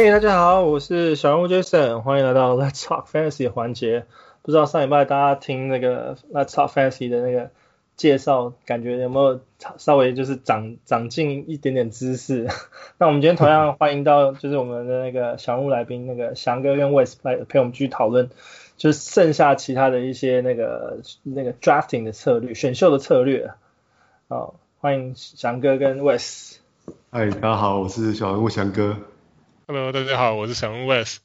嘿，hey, 大家好，我是小人物 Jason，欢迎来到 Let's Talk Fantasy 环节。不知道上礼拜大家听那个 Let's Talk Fantasy 的那个介绍，感觉有没有稍微就是长长进一点点知识？那我们今天同样欢迎到 就是我们的那个小人物来宾，那个翔哥跟 Wes 来陪我们继续讨论，就是剩下其他的一些那个那个 drafting 的策略、选秀的策略。好，欢迎翔哥跟 Wes。嗨，大家好，我是小人物翔哥。Hello，大家好，我是小人物 Wes。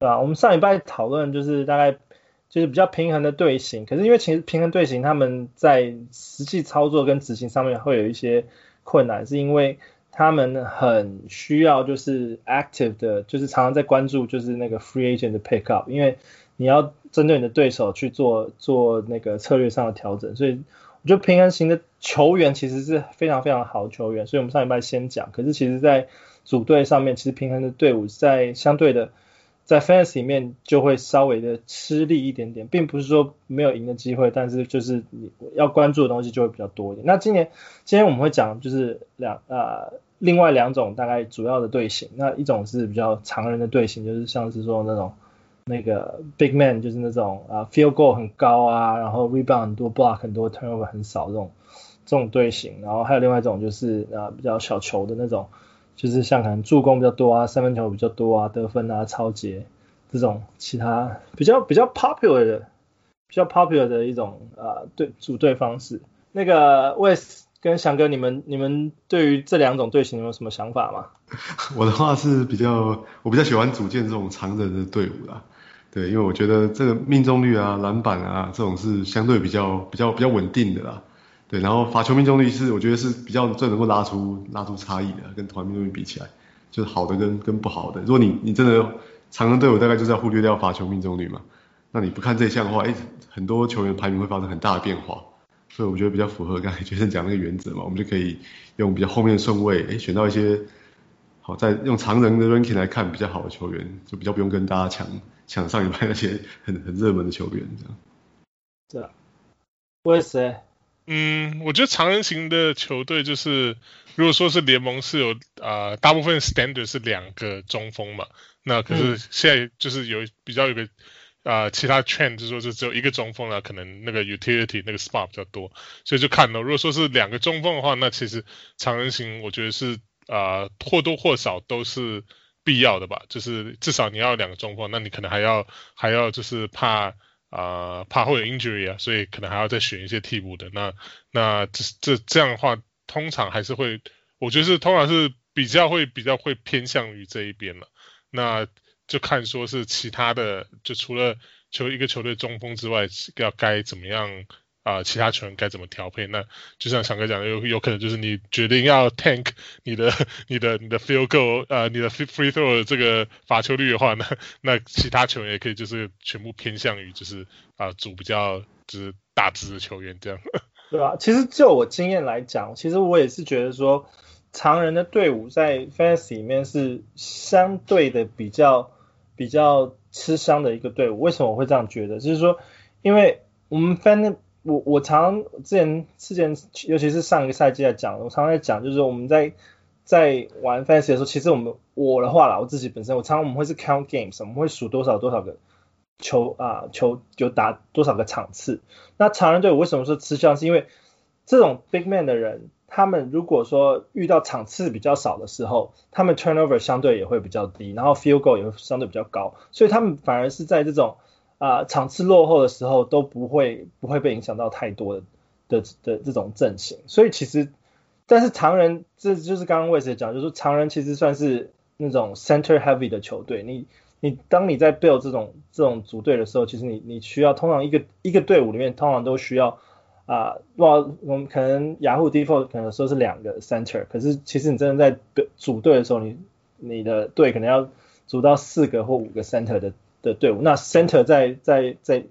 对啊，我们上礼拜讨论就是大概就是比较平衡的队形，可是因为其实平衡队形他们在实际操作跟执行上面会有一些困难，是因为他们很需要就是 active 的，就是常常在关注就是那个 free agent 的 pick up，因为你要针对你的对手去做做那个策略上的调整，所以我觉得平衡型的球员其实是非常非常好的球员，所以我们上礼拜先讲，可是其实在组队上面其实平衡的队伍在相对的在 FANS 里面就会稍微的吃力一点点，并不是说没有赢的机会，但是就是你要关注的东西就会比较多一点。那今年今天我们会讲就是两呃另外两种大概主要的队形，那一种是比较常人的队形，就是像是说那种那个 Big Man，就是那种啊 Field Goal 很高啊，然后 Rebound 很多，Block 很多，Turnover 很少这种这种队形。然后还有另外一种就是啊比较小球的那种。就是像可能助攻比较多啊，三分球比较多啊，得分啊，抄截这种其他比较比较 popular 的比较 popular 的一种啊对组队方式。那个 Wes 跟翔哥，你们你们对于这两种队形有什么想法吗？我的话是比较我比较喜欢组建这种长人的队伍啦，对，因为我觉得这个命中率啊、篮板啊这种是相对比较比较比较稳定的啦。对，然后罚球命中率是我觉得是比较最能够拉出拉出差异的，跟团命中率比起来，就是好的跟跟不好的。如果你你真的长人队伍大概就是要忽略掉罚球命中率嘛，那你不看这项的话，哎，很多球员排名会发生很大的变化。所以我觉得比较符合刚才 杰森讲那个原则嘛，我们就可以用比较后面的顺位，哎，选到一些好在用常人的 ranking 来看比较好的球员，就比较不用跟大家抢抢上一排那些很很热门的球员这样。对啊，我也是。嗯，我觉得长人型的球队就是，如果说是联盟是有啊、呃，大部分 standard 是两个中锋嘛，那可是现在就是有比较有个啊、呃、其他 trend 就是说就只有一个中锋了，可能那个 utility 那个 spot 比较多，所以就看了，如果说是两个中锋的话，那其实长人型我觉得是啊、呃、或多或少都是必要的吧，就是至少你要两个中锋，那你可能还要还要就是怕。啊、怕会有 injury 啊，所以可能还要再选一些替补的。那那这这这样的话，通常还是会，我觉得是通常是比较会比较会偏向于这一边了。那就看说是其他的，就除了球一个球队中锋之外，要该怎么样。啊，其他球员该怎么调配？那就像翔哥讲的，有有可能就是你决定要 tank 你的、你的、你的 field goal，呃，你的 free throw 的这个罚球率的话，那那其他球员也可以就是全部偏向于就是啊，组比较就是大只的球员这样。对吧？其实就我经验来讲，其实我也是觉得说，常人的队伍在 fantasy 里面是相对的比较比较吃香的一个队伍。为什么我会这样觉得？就是说，因为我们 fan 我我常之前之前，尤其是上一个赛季来讲，我常常在讲，就是我们在在玩 fantasy 的时候，其实我们我的话啦，我自己本身，我常常我们会是 count games，我们会数多少多少个球啊球就打多少个场次。那常人队伍为什么说吃香？是因为这种 big man 的人，他们如果说遇到场次比较少的时候，他们 turnover 相对也会比较低，然后 field goal 也会相对比较高，所以他们反而是在这种。啊、呃，场次落后的时候都不会不会被影响到太多的的的这种阵型，所以其实，但是常人这就是刚刚 Wes 讲，就是常人其实算是那种 center heavy 的球队，你你当你在 build 这种这种组队的时候，其实你你需要通常一个一个队伍里面通常都需要啊，哇、我们可能雅虎 default 可能说是两个 center，可是其实你真的在组队的时候，你你的队可能要组到四个或五个 center 的。的队伍，那 center 在在在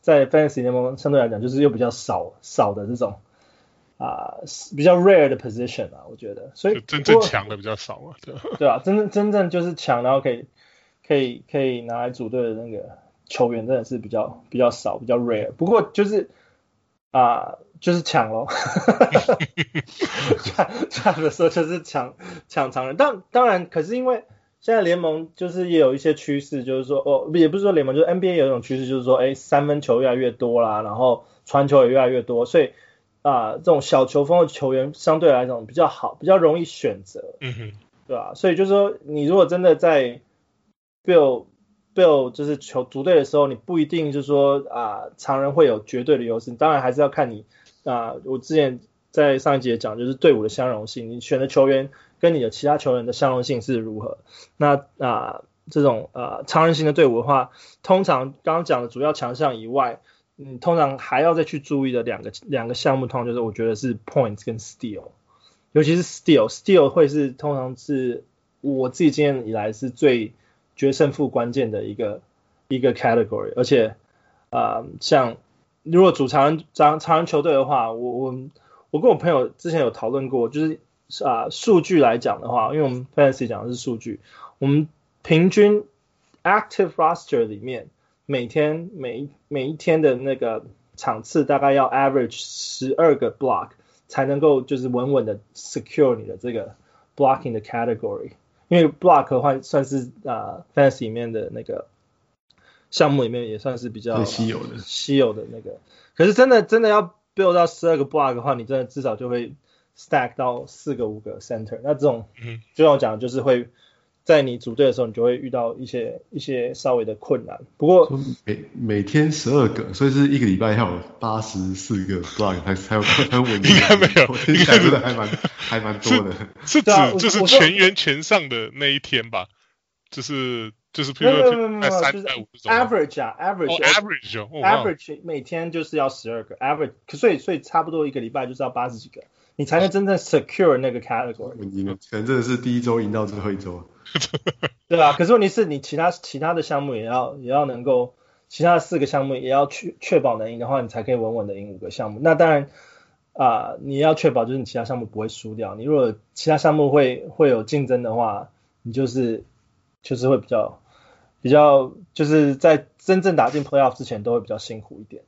在 fantasy 联盟相对来讲就是又比较少少的这种啊、呃、比较 rare 的 position 啊，我觉得，所以真正强的比较少啊，对对啊，真正真正就是强，然后可以可以可以拿来组队的那个球员真的是比较比较少，比较 rare。不过就是啊、呃、就是抢喽，强强的时候就是抢抢常人，当当然可是因为。现在联盟就是也有一些趋势，就是说哦，也不是说联盟，就是 NBA 有一种趋势，就是说，哎，三分球越来越多啦，然后传球也越来越多，所以啊、呃，这种小球风的球员相对来讲比较好，比较容易选择，嗯哼，对吧？所以就是说，你如果真的在 Bill Bill 就是球组队的时候，你不一定就是说啊，常、呃、人会有绝对的优势，当然还是要看你啊、呃，我之前在上一集也讲，就是队伍的相容性，你选的球员。跟你的其他球员的相容性是如何？那啊、呃，这种呃常人型的队伍的话，通常刚刚讲的主要强项以外，嗯，通常还要再去注意的两个两个项目，通常就是我觉得是 points 跟 steal，尤其是 steal，steal 会是通常是我自己经验以来是最决胜负关键的一个一个 category，而且啊、像如果主常人常常人球队的话，我我我跟我朋友之前有讨论过，就是。啊，数据来讲的话，因为我们 Fantasy 讲的是数据，我们平均 Active Roster 里面每天每每一天的那个场次大概要 Average 十二个 Block 才能够就是稳稳的 Secure 你的这个 Blocking 的 Category，因为 Block 的话算是啊 Fantasy 里面的那个项目里面也算是比较稀有的稀有的那个，可是真的真的要 Build 到十二个 Block 的话，你真的至少就会。Stack 到四个五个 center，那这种，就像我讲，就是会在你组队的时候，你就会遇到一些一些稍微的困难。不过每每天十二个，所以是一个礼拜要有八十四个 block 才才有才有稳定。应该没有，应该真的还蛮还蛮多的。是指就是全员全上的那一天吧？就是就是，譬如说在三在五这种。average 啊，average average average 每天就是要十二个 average，所以所以差不多一个礼拜就是要八十几个。你才能真正 secure 那个 category。可能真的是第一周赢到最后一周，对吧？可是问题是你其他其他的项目也要也要能够，其他的四个项目也要确确保能赢的话，你才可以稳稳的赢五个项目。那当然啊、呃，你要确保就是你其他项目不会输掉。你如果其他项目会会有竞争的话，你就是就是会比较比较就是在真正打进 playoff 之前都会比较辛苦一点，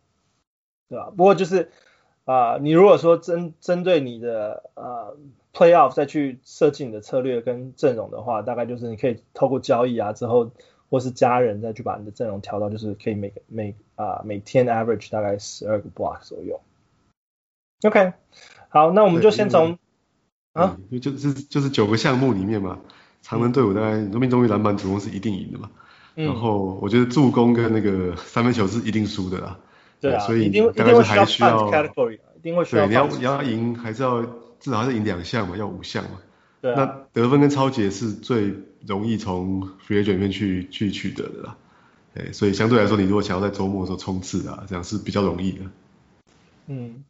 对吧？不过就是。啊、呃，你如果说针针对你的呃 playoff 再去设计你的策略跟阵容的话，大概就是你可以透过交易啊之后，或是家人再去把你的阵容调到就是可以每个每啊、呃、每天 average 大概十二个 block 左右。OK，好，那我们就先从啊，就是就是九个项目里面嘛，常人队伍大概命中率篮板主攻是一定赢的嘛，嗯、然后我觉得助攻跟那个三分球是一定输的啦。对啊，所以一定大概是还需要，一定会需要。对，你要你要赢，还是要至少还是赢两项嘛，要五项嘛。对啊。那得分跟抄截是最容易从 free agent 里面去去取得的啦。对，所以相对来说，你如果想要在周末的时候冲刺啊，这样是比较容易的。嗯，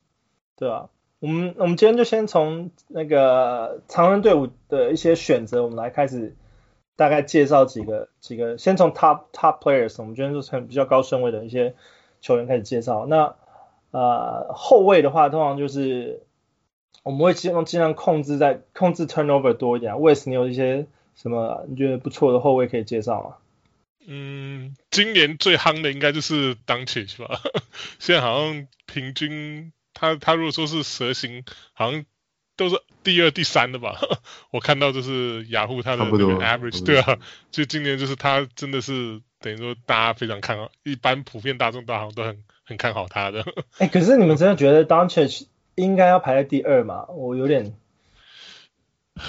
对啊。我们我们今天就先从那个常人队伍的一些选择，我们来开始大概介绍几个几个，先从 top top players，我们今天就从比较高顺位的一些。球员开始介绍，那呃后卫的话，通常就是我们会尽量尽量控制在控制 turnover 多一点。Wes，你有一些什么你觉得不错的后卫可以介绍吗？嗯，今年最夯的应该就是 Doncic 吧。现在好像平均他他如果说是蛇形，好像都是第二、第三的吧。我看到就是雅虎他的那个 average，对啊，就今年就是他真的是。等于说大家非常看好，一般普遍大众大行都很很看好他的。哎、可是你们真的觉得 Doncic 应该要排在第二吗？我有点。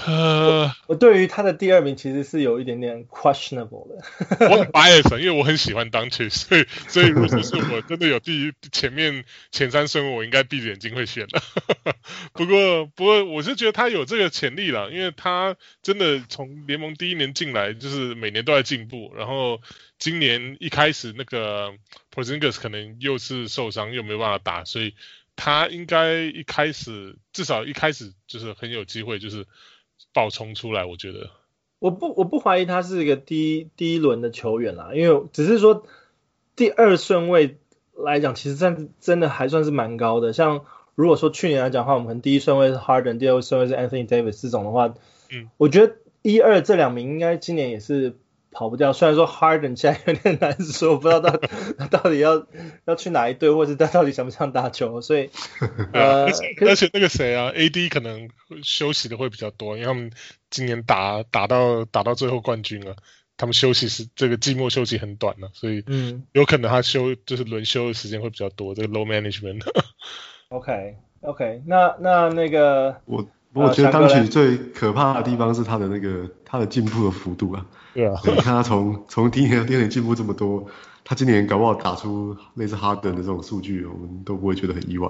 呃，我对于他的第二名其实是有一点点 questionable 的。我很 bias，因为我很喜欢 Doncic，所以所以如果是我真的有第一前面前三顺位，我应该闭着眼睛会选的。不过不过我是觉得他有这个潜力了，因为他真的从联盟第一年进来，就是每年都在进步。然后今年一开始那个 Porzingis 可能又是受伤，又没有办法打，所以他应该一开始至少一开始就是很有机会，就是。爆冲出来，我觉得我不我不怀疑他是一个第一第一轮的球员啦，因为只是说第二顺位来讲，其实真真的还算是蛮高的。像如果说去年来讲的话，我们可能第一顺位是 Harden，第二顺位是 Anthony Davis 这种的话，嗯，我觉得一二这两名应该今年也是。跑不掉，虽然说 Harden 现在有点 难说，我不知道到 到底要要去哪一队，或者他到底想不想打球，所以 呃，而且那个谁啊，AD 可能休息的会比较多，因为他们今年打打到打到最后冠军了，他们休息是这个季末休息很短了，所以嗯，有可能他休就是轮休的时间会比较多。这个 low management。OK OK，那那那个我我觉得当曲最可怕的地方是他的那个他的进步的幅度啊。对啊，你看他从从第一年到第二年进步这么多，他今年搞不好打出类似哈登的这种数据，我们都不会觉得很意外。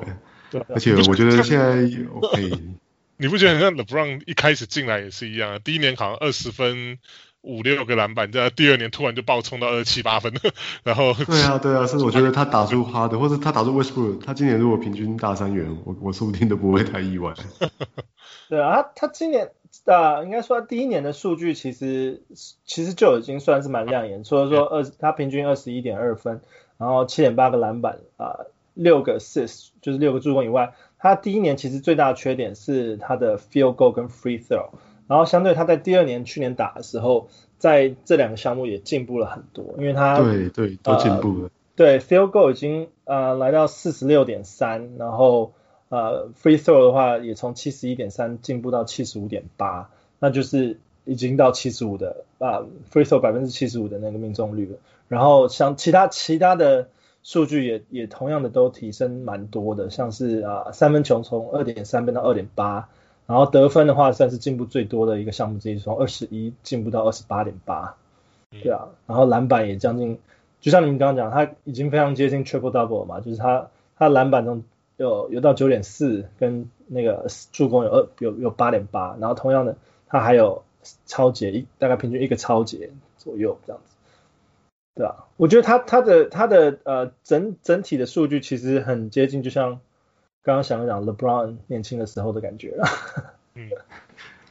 对，而且我觉得现在 OK，你不觉得很像 LeBron 一开始进来也是一样啊？第一年好像二十分五六个篮板，在第二年突然就爆冲到二七八分，然后对啊对啊，是我觉得他打出哈登，或者他打出 Westbrook，他今年如果平均大三元，我我说不定都不会太意外。对啊，他他今年。啊，应该说他第一年的数据其实其实就已经算是蛮亮眼，除了说二他平均二十一点二分，然后七点八个篮板啊，六个 assist 就是六个助攻以外，他第一年其实最大的缺点是他的 field goal 跟 free throw，然后相对他在第二年去年打的时候，在这两个项目也进步了很多，因为他对对都进步了，呃、对 field goal 已经呃来到四十六点三，然后。呃，free throw 的话也从七十一点三进步到七十五点八，那就是已经到七十五的啊，free throw 百分之七十五的那个命中率了。然后像其他其他的数据也也同样的都提升蛮多的，像是啊三分球从二点三变到二点八，然后得分的话算是进步最多的一个项目之一，从二十一进步到二十八点八，对啊，然后篮板也将近，就像你们刚刚讲，他已经非常接近 triple double 了嘛，就是他他篮板中。有有到九点四，跟那个助攻有二有有八点八，然后同样的，他还有超节一大概平均一个超节左右这样子，对啊，我觉得他他的他的呃整整体的数据其实很接近，就像刚刚想讲 LeBron 年轻的时候的感觉了，嗯，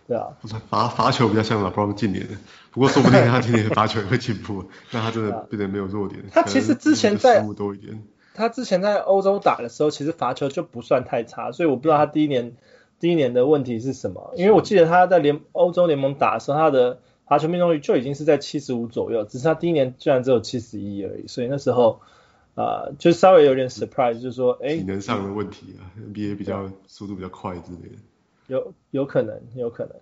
对啊，罚罚球比较像 LeBron 近年的，不过说不定他今年的罚球也会进步，那他真的变得没有弱点，他其实之前在失误多一点。他之前在欧洲打的时候，其实罚球就不算太差，所以我不知道他第一年第一年的问题是什么。因为我记得他在联欧洲联盟打的时候，他的罚球命中率就已经是在七十五左右，只是他第一年居然只有七十一而已，所以那时候啊、呃，就稍微有点 surprise，就是说，哎，体能上的问题啊，NBA 比较速度比较快之类的，有有可能，有可能。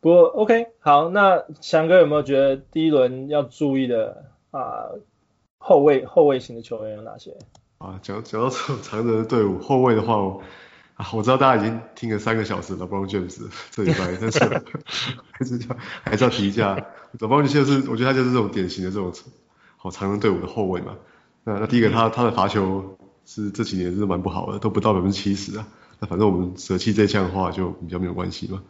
不过 OK，好，那翔哥有没有觉得第一轮要注意的啊后卫后卫型的球员有哪些？啊，讲讲到这种长 人的队伍，后卫的话我，啊，我知道大家已经听了三个小时了，LeBron James 这礼拜，但是还是要还是要提一下，LeBron James 就是我觉得他就是这种典型的这种好长人队伍的后卫嘛。那那第一个他他的罚球是这几年是蛮不好的，都不到百分之七十啊。那反正我们舍弃这项的话就比较没有关系嘛。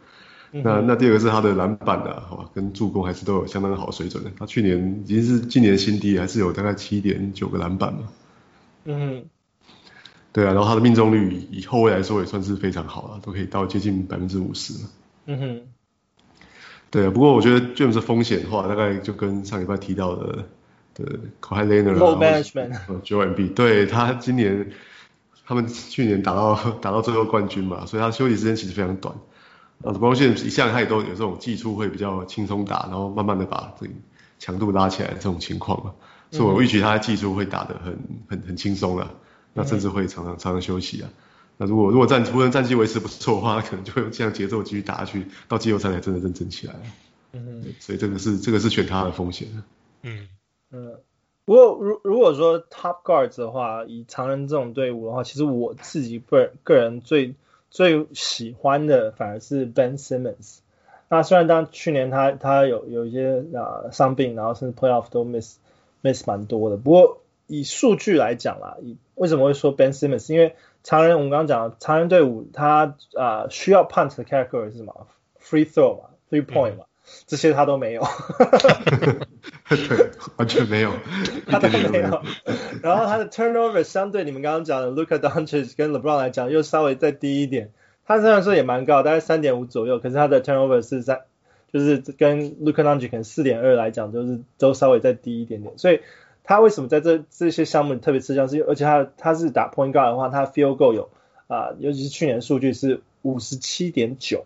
那那第二个是他的篮板的，好吧，跟助攻还是都有相当好的水准的。他去年已经是今年新低，还是有大概七点九个篮板嘛。嗯，对啊，然后他的命中率以后卫来说也算是非常好了，都可以到接近百分之五十。嗯哼，对啊，不过我觉得 James 的风险的话，大概就跟上礼拜提到的的 Kawhi Leonard 啊，Joel Embiid，对他今年他们去年打到打到最后冠军嘛，所以他休息时间其实非常短。啊，LeBron James 一向他也都有这种技术会比较轻松打，然后慢慢的把这个强度拉起来这种情况嘛。所以我预期他的技术会打得很很很轻松啊，那甚至会常常常常休息啊。那如果如果战湖人战绩维持不错的话，可能就会用这样节奏继续打下去，到季后赛才真的认真起来。嗯，所以这个是这个是选他的风险。嗯嗯，不过如如果说 top guards 的话，以常人这种队伍的话，其实我自己个个人最最喜欢的反而是 Ben Simmons。那虽然当去年他他有有一些啊伤病，然后甚至 playoff 都 miss。Miss 蛮多的，不过以数据来讲啦，以为什么会说 Ben Simmons？因为常人我们刚刚讲，常人队伍他啊、呃、需要 punt 的 category 是什么？free throw 嘛，three point 嘛，嗯、这些他都没有。对，完全没有，他都没有。然后他的 turnover 相对你们刚刚讲的 Luka Doncic 跟 LeBron 来讲又稍微再低一点。他虽然说也蛮高，大概三点五左右，可是他的 turnover 是在。就是跟 Luka Doncic 可能四点二来讲，就是都稍微再低一点点，所以他为什么在这这些项目里特别吃香？是而且他他是打 point guard 的话，他 field goal 有啊、呃，尤其是去年数据是五十七点九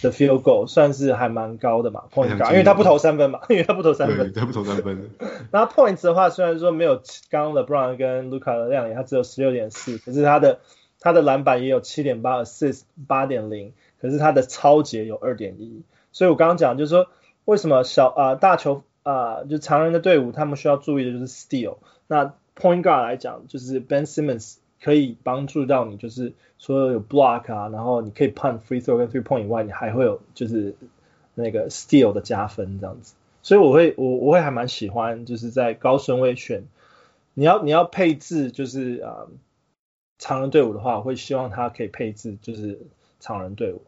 的 field goal，算是还蛮高的嘛，point guard，因为他不投三分嘛，因为他不投三分，他不投三分。然后 points 的话，虽然说没有刚刚的 LeBron 跟 Luka 的亮眼，他只有十六点四，可是他的他的篮板也有七点八，assist 八点零，可是他的抄截有二点一。所以我刚刚讲就是说，为什么小啊、大球啊、呃、就常人的队伍他们需要注意的就是 steal。那 point guard 来讲，就是 Ben Simmons 可以帮助到你，就是说有 block 啊，然后你可以 punt free throw 跟 three point 以外，你还会有就是那个 steal 的加分这样子。所以我会我我会还蛮喜欢，就是在高顺位选，你要你要配置就是啊、常人队伍的话，我会希望他可以配置就是常人队伍。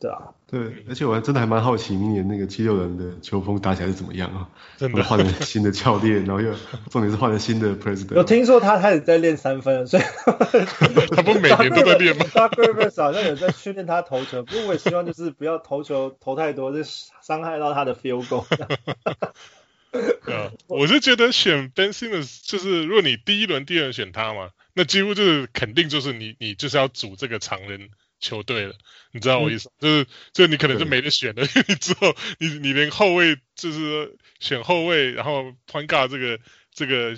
对啊，对，而且我还真的还蛮好奇，明年那个七六人的球风打起来是怎么样啊？真的换了新的教练，然后又重点是换了新的 president。我听说他开始在练三分，所以 他不每年都在练吗？Doc Rivers 好像有在训练他投球，不过我也希望就是不要投球投太多，就伤害到他的 field goal。啊，我是觉得选 Ben Simmons 就是，如果你第一轮、第二轮选他嘛，那几乎就是肯定就是你你就是要组这个常人。球队了，你知道我意思？嗯、就是，就你可能就没得选了，因 为你之后你你连后卫就是选后卫，然后 point guard 这个这个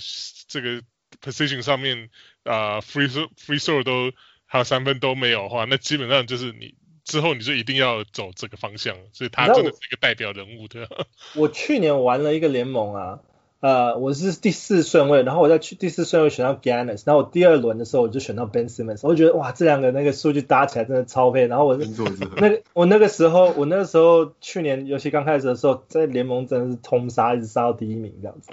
这个 position 上面啊、呃、free throw free throw 都还有三分都没有的话，那基本上就是你之后你就一定要走这个方向，所以他真的是一个代表人物的。我去年玩了一个联盟啊。呃，我是第四顺位，然后我在去第四顺位选到 Giannis，然后我第二轮的时候我就选到 Ben Simmons，我就觉得哇，这两个那个数据搭起来真的超配。然后我是那个我那个时候我那个时候去年游戏刚开始的时候，在联盟真的是通杀，一直杀到第一名这样子，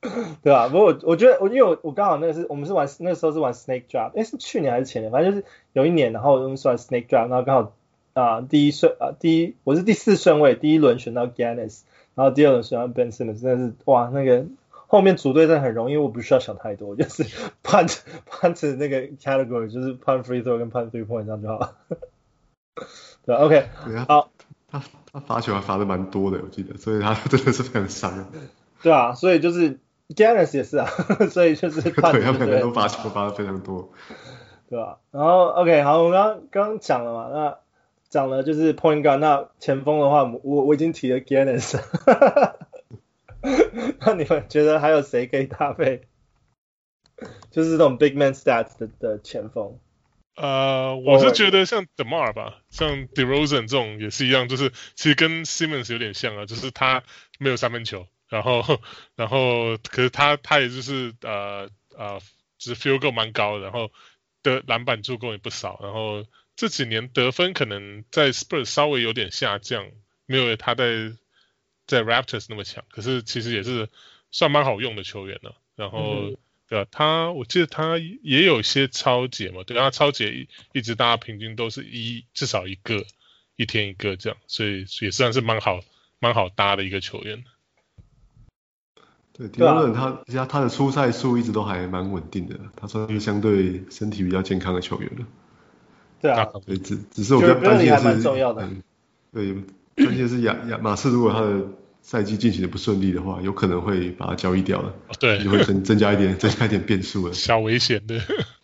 对吧？不过我我觉得我因为我我刚好那个是我们是玩那个时候是玩 Snake Draft，哎是去年还是前年，反正就是有一年，然后我们是玩 Snake Draft，然后刚好啊、呃、第一顺啊、呃、第一我是第四顺位，第一轮选到 Giannis。然后第二轮选到 Ben Simmons，真的是哇，那个后面组队真的很容易，我不需要想太多，就是 punt punt 那个 category，就是 punt free throw 跟 punt three point 这样就好了。对，OK，对啊，好，他他罚球还罚的蛮多的，我记得，所以他真的是非常伤。对啊，所以就是 Giannis 也是啊，所以就是 punt, 对，他可能都罚球罚的非常多。对吧？然后 OK，好，我刚刚讲了嘛，那。讲了就是 point guard，那前锋的话，我我已经提了 Giannis，那你们觉得还有谁可以搭配？就是这种 big man stats 的的前锋。呃，我是觉得像 DeMar 吧，像 DeRozan 这种也是一样，就是其实跟 Simmons 有点像啊，就是他没有三分球，然后然后可是他他也就是呃呃，就是 field goal 蛮高的，然后的篮板助攻也不少，然后。这几年得分可能在 Spurs 稍微有点下降，没有他在在 Raptors 那么强，可是其实也是算蛮好用的球员了。然后、嗯、对吧？他我记得他也有一些抄截嘛，对，他抄截一,一直大家平均都是一至少一个，一天一个这样，所以也算是蛮好蛮好搭的一个球员。对，迪罗伦他他他的出赛数一直都还蛮稳定的，他算是相对身体比较健康的球员了。对啊，对，只只是我比较担心的是，重要的。嗯，对，关键是亚亚马刺如果他的赛季进行的不顺利的话，有可能会把他交易掉了，对，就会增增加一点增加一点变数了，小危险的。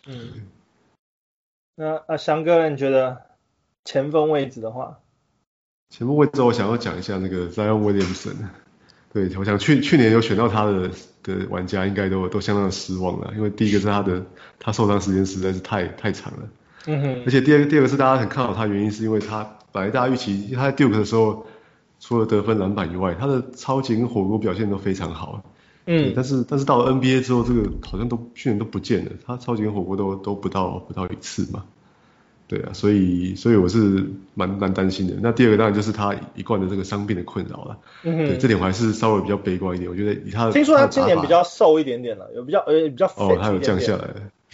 嗯，那啊，翔哥，你觉得前锋位置的话，前锋位置我想要讲一下那个 Zion Williamson，对，我想去去年有选到他的的玩家应该都都相当的失望了，因为第一个是他的他受伤时间实在是太太长了。嗯哼，而且第二个第二个是大家很看好他，原因是因为他本来大家预期他在 Duke 的时候，除了得分篮板以外，他的超级跟火锅表现都非常好。嗯，但是但是到了 NBA 之后，这个好像都去年都不见了，他超级跟火锅都都不到不到一次嘛。对啊，所以所以我是蛮蛮担心的。那第二个当然就是他一贯的这个伤病的困扰了。嗯哼，对，这点我还是稍微比较悲观一点。我觉得以他的，听说他今年比较瘦一点点了，有比较呃比较哦，他有降下来。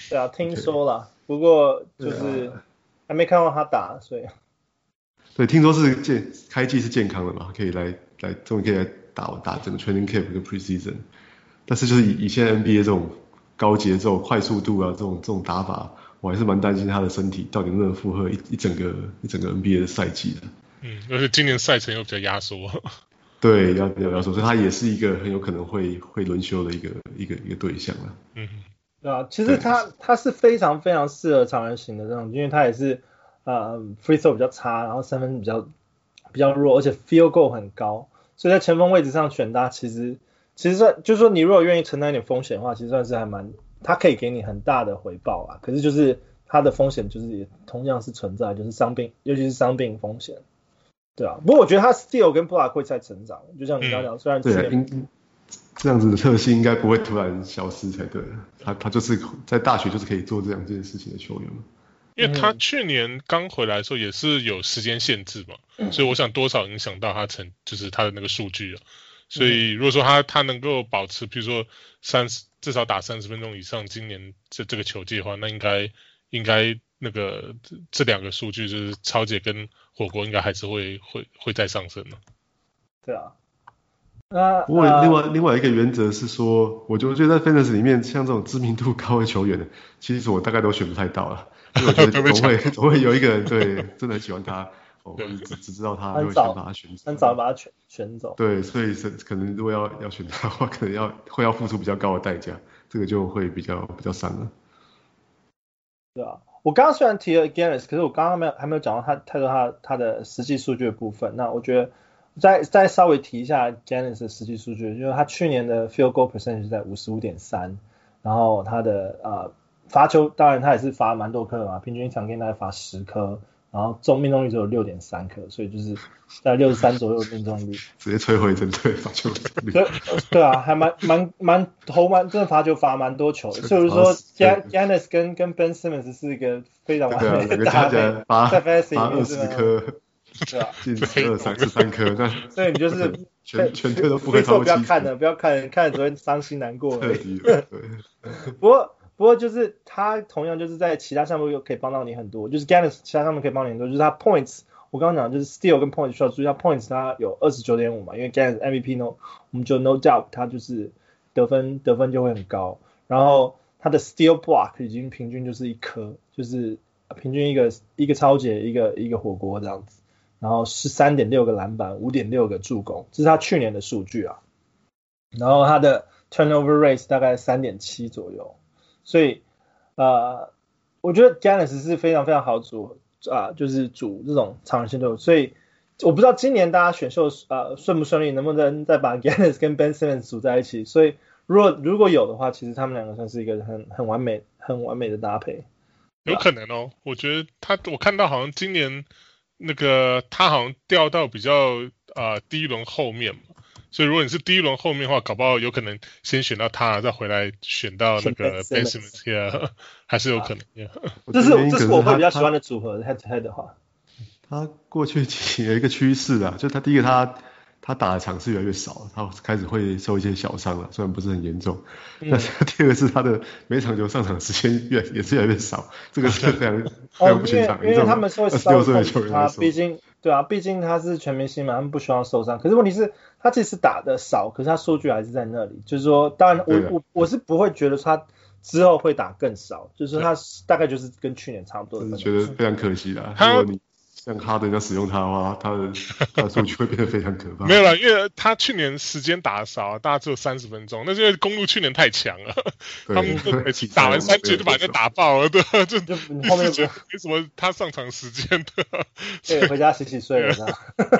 对啊，听说了。不过就是还没看到他打，所以对，听说是健开季是健康的嘛，可以来来终于可以来打打整个 training camp 跟 preseason，但是就是以以现在 NBA 这种高节奏、快速度啊这种这种打法，我还是蛮担心他的身体到底能不能负荷一一整个一整个 NBA 的赛季的。嗯，而且今年赛程又比较压缩。对，要比较压缩，所以他也是一个很有可能会会轮休的一个一个一个对象了。嗯。对啊，其实他他是非常非常适合常人型的这种，因为他也是呃 free throw 比较差，然后三分比较比较弱，而且 field goal 很高，所以在前锋位置上选他，其实其实算就是说你如果愿意承担一点风险的话，其实算是还蛮，他可以给你很大的回报啊。可是就是他的风险就是也同样是存在，就是伤病，尤其是伤病风险。对啊，不过我觉得他 still 跟 block 会在成长，就像你刚刚讲，虽然对，应这样子的特性应该不会突然消失才对。他他就是在大学就是可以做这两件事情的球员嘛。因为他去年刚回来的时候也是有时间限制嘛，嗯、所以我想多少影响到他成就是他的那个数据啊。所以如果说他他能够保持，比如说三十至少打三十分钟以上，今年这这个球季的话，那应该应该那个这这两个数据就是超姐跟火锅应该还是会会会再上升的。对啊。那不过另外另外一个原则是说，我就觉得在 Fantasy 里面，像这种知名度高的球员的，其实我大概都选不太到了。我觉得 总会总会有一个人对真的很喜欢他。我只只知道他，就会先把他选走，很早把他选选走。对，所以是可能如果要要选他的话，可能要会要付出比较高的代价，这个就会比较比较伤了。对啊，我刚刚虽然提了 Giannis，可是我刚刚没有还没有讲到他太多他他的实际数据的部分。那我觉得再再稍微提一下 Giannis 的实际数据，就是他去年的 field goal percentage 在五十五点三，然后他的呃罚球，当然他也是罚蛮多颗的嘛，平均一场给大概罚十颗。然后中命中率只有六点三颗，所以就是在六十三左右的命中率，直接摧毁整队罚球对对啊，还蛮蛮蛮投蛮真的罚球罚蛮多球的，所以说 Giannis 跟跟 Ben Simmons 是一个非常完美的搭配，在 Fantasy 里面是颗，对啊，进十二三十三颗，那所以你就是全全队都不会超不要看了，不要看了，看了只会伤心难过。不过。不过就是他同样就是在其他项目又可以帮到你很多，就是 Giannis 其他项目可以帮你很多，就是他 points 我刚刚讲就是 steal 跟 points 需要注意，他 points 他有二十九点五嘛，因为 Giannis MVP no 我们就 no doubt 他就是得分得分就会很高，然后他的 steal block 已经平均就是一颗，就是平均一个一个抄截一个一个火锅这样子，然后十三点六个篮板，五点六个助攻，这是他去年的数据啊，然后他的 turnover rate 大概三点七左右。所以，呃，我觉得 Gannis 是非常非常好组啊，就是组这种长人线队伍。所以我不知道今年大家选秀呃顺不顺利，能不能再把 Gannis 跟 Ben Simmons 组在一起。所以如果如果有的话，其实他们两个算是一个很很完美很完美的搭配。有可能哦，我觉得他我看到好像今年那个他好像掉到比较啊、呃、第一轮后面嘛。所以如果你是第一轮后面的话，搞不好有可能先选到他，再回来选到那个 Simmons，还是有可能。这是这是我会比较喜欢的组合，head to head 的话。他过去有 一个趋势啊，就他第一个他他打的场次越来越少，他开始会受一些小伤了，虽然不是很严重。但是第二个是他的每场球上场时间越也是越来越少，这个是非常 非常不寻常。因为他们说二十六岁的球员，他毕竟对啊，毕竟他是全明星嘛，他们不需要受伤。可是问题是。他其实打的少，可是他数据还是在那里。就是说，当然我我我是不会觉得他之后会打更少，就是他大概就是跟去年差不多觉得非常可惜啦。如果你像哈登要使用他的话，他的他的数据会变得非常可怕。没有了，因为他去年时间打的少，大概只有三十分钟。那是因为公路去年太强了，他们打完三局就把人家打爆了，对，就就后面就没什么他上场时间的。对，回家洗洗睡了。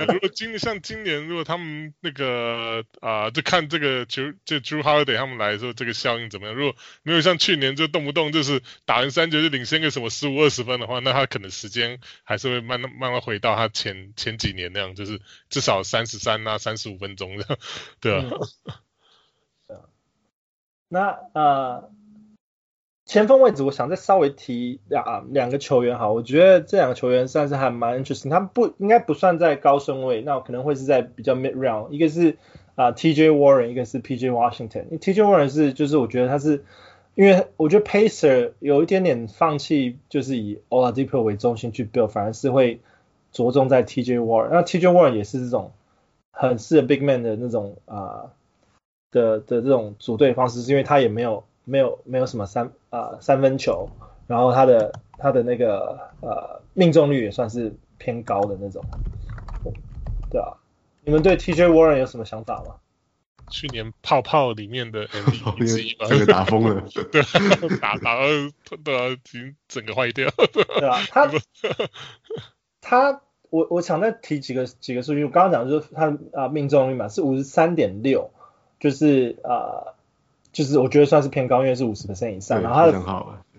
如果今像今年，如果他们那个啊，就看这个就就 Jrue Holiday 他们来的时候，这个效应怎么样？如果没有像去年就动不动就是打完三局就领先个什么十五二十分的话，那他可能时间还是会慢慢。慢慢回到他前前几年那样，就是至少三十三啊，三十五分钟的，对啊。那呃，前锋位置，我想再稍微提两两个球员哈，我觉得这两个球员算是还蛮 interesting，他们不应该不算在高顺位，那可能会是在比较 mid round，一个是啊、TJ Warren，一个是 PJ Washington。TJ Warren 是就是我觉得他是。因为我觉得 Pacer 有一点点放弃，就是以 Oladipo 为中心去 build，反而是会着重在 TJ Warren。那 TJ Warren 也是这种很适合 Big Man 的那种啊、的的这种组队方式，是因为他也没有没有没有什么三啊、三分球，然后他的他的那个呃命中率也算是偏高的那种，对啊，你们对 TJ Warren 有什么想法吗？去年泡泡里面的 MVP 这个打疯了，对，打打到都要已经整个坏掉，对啊，他 他我我想再提几个几个数据，我刚刚讲的就是他啊命中率嘛是五十三点六，就是啊就是我觉得算是偏高，因为是五十 percent 以上，然后他的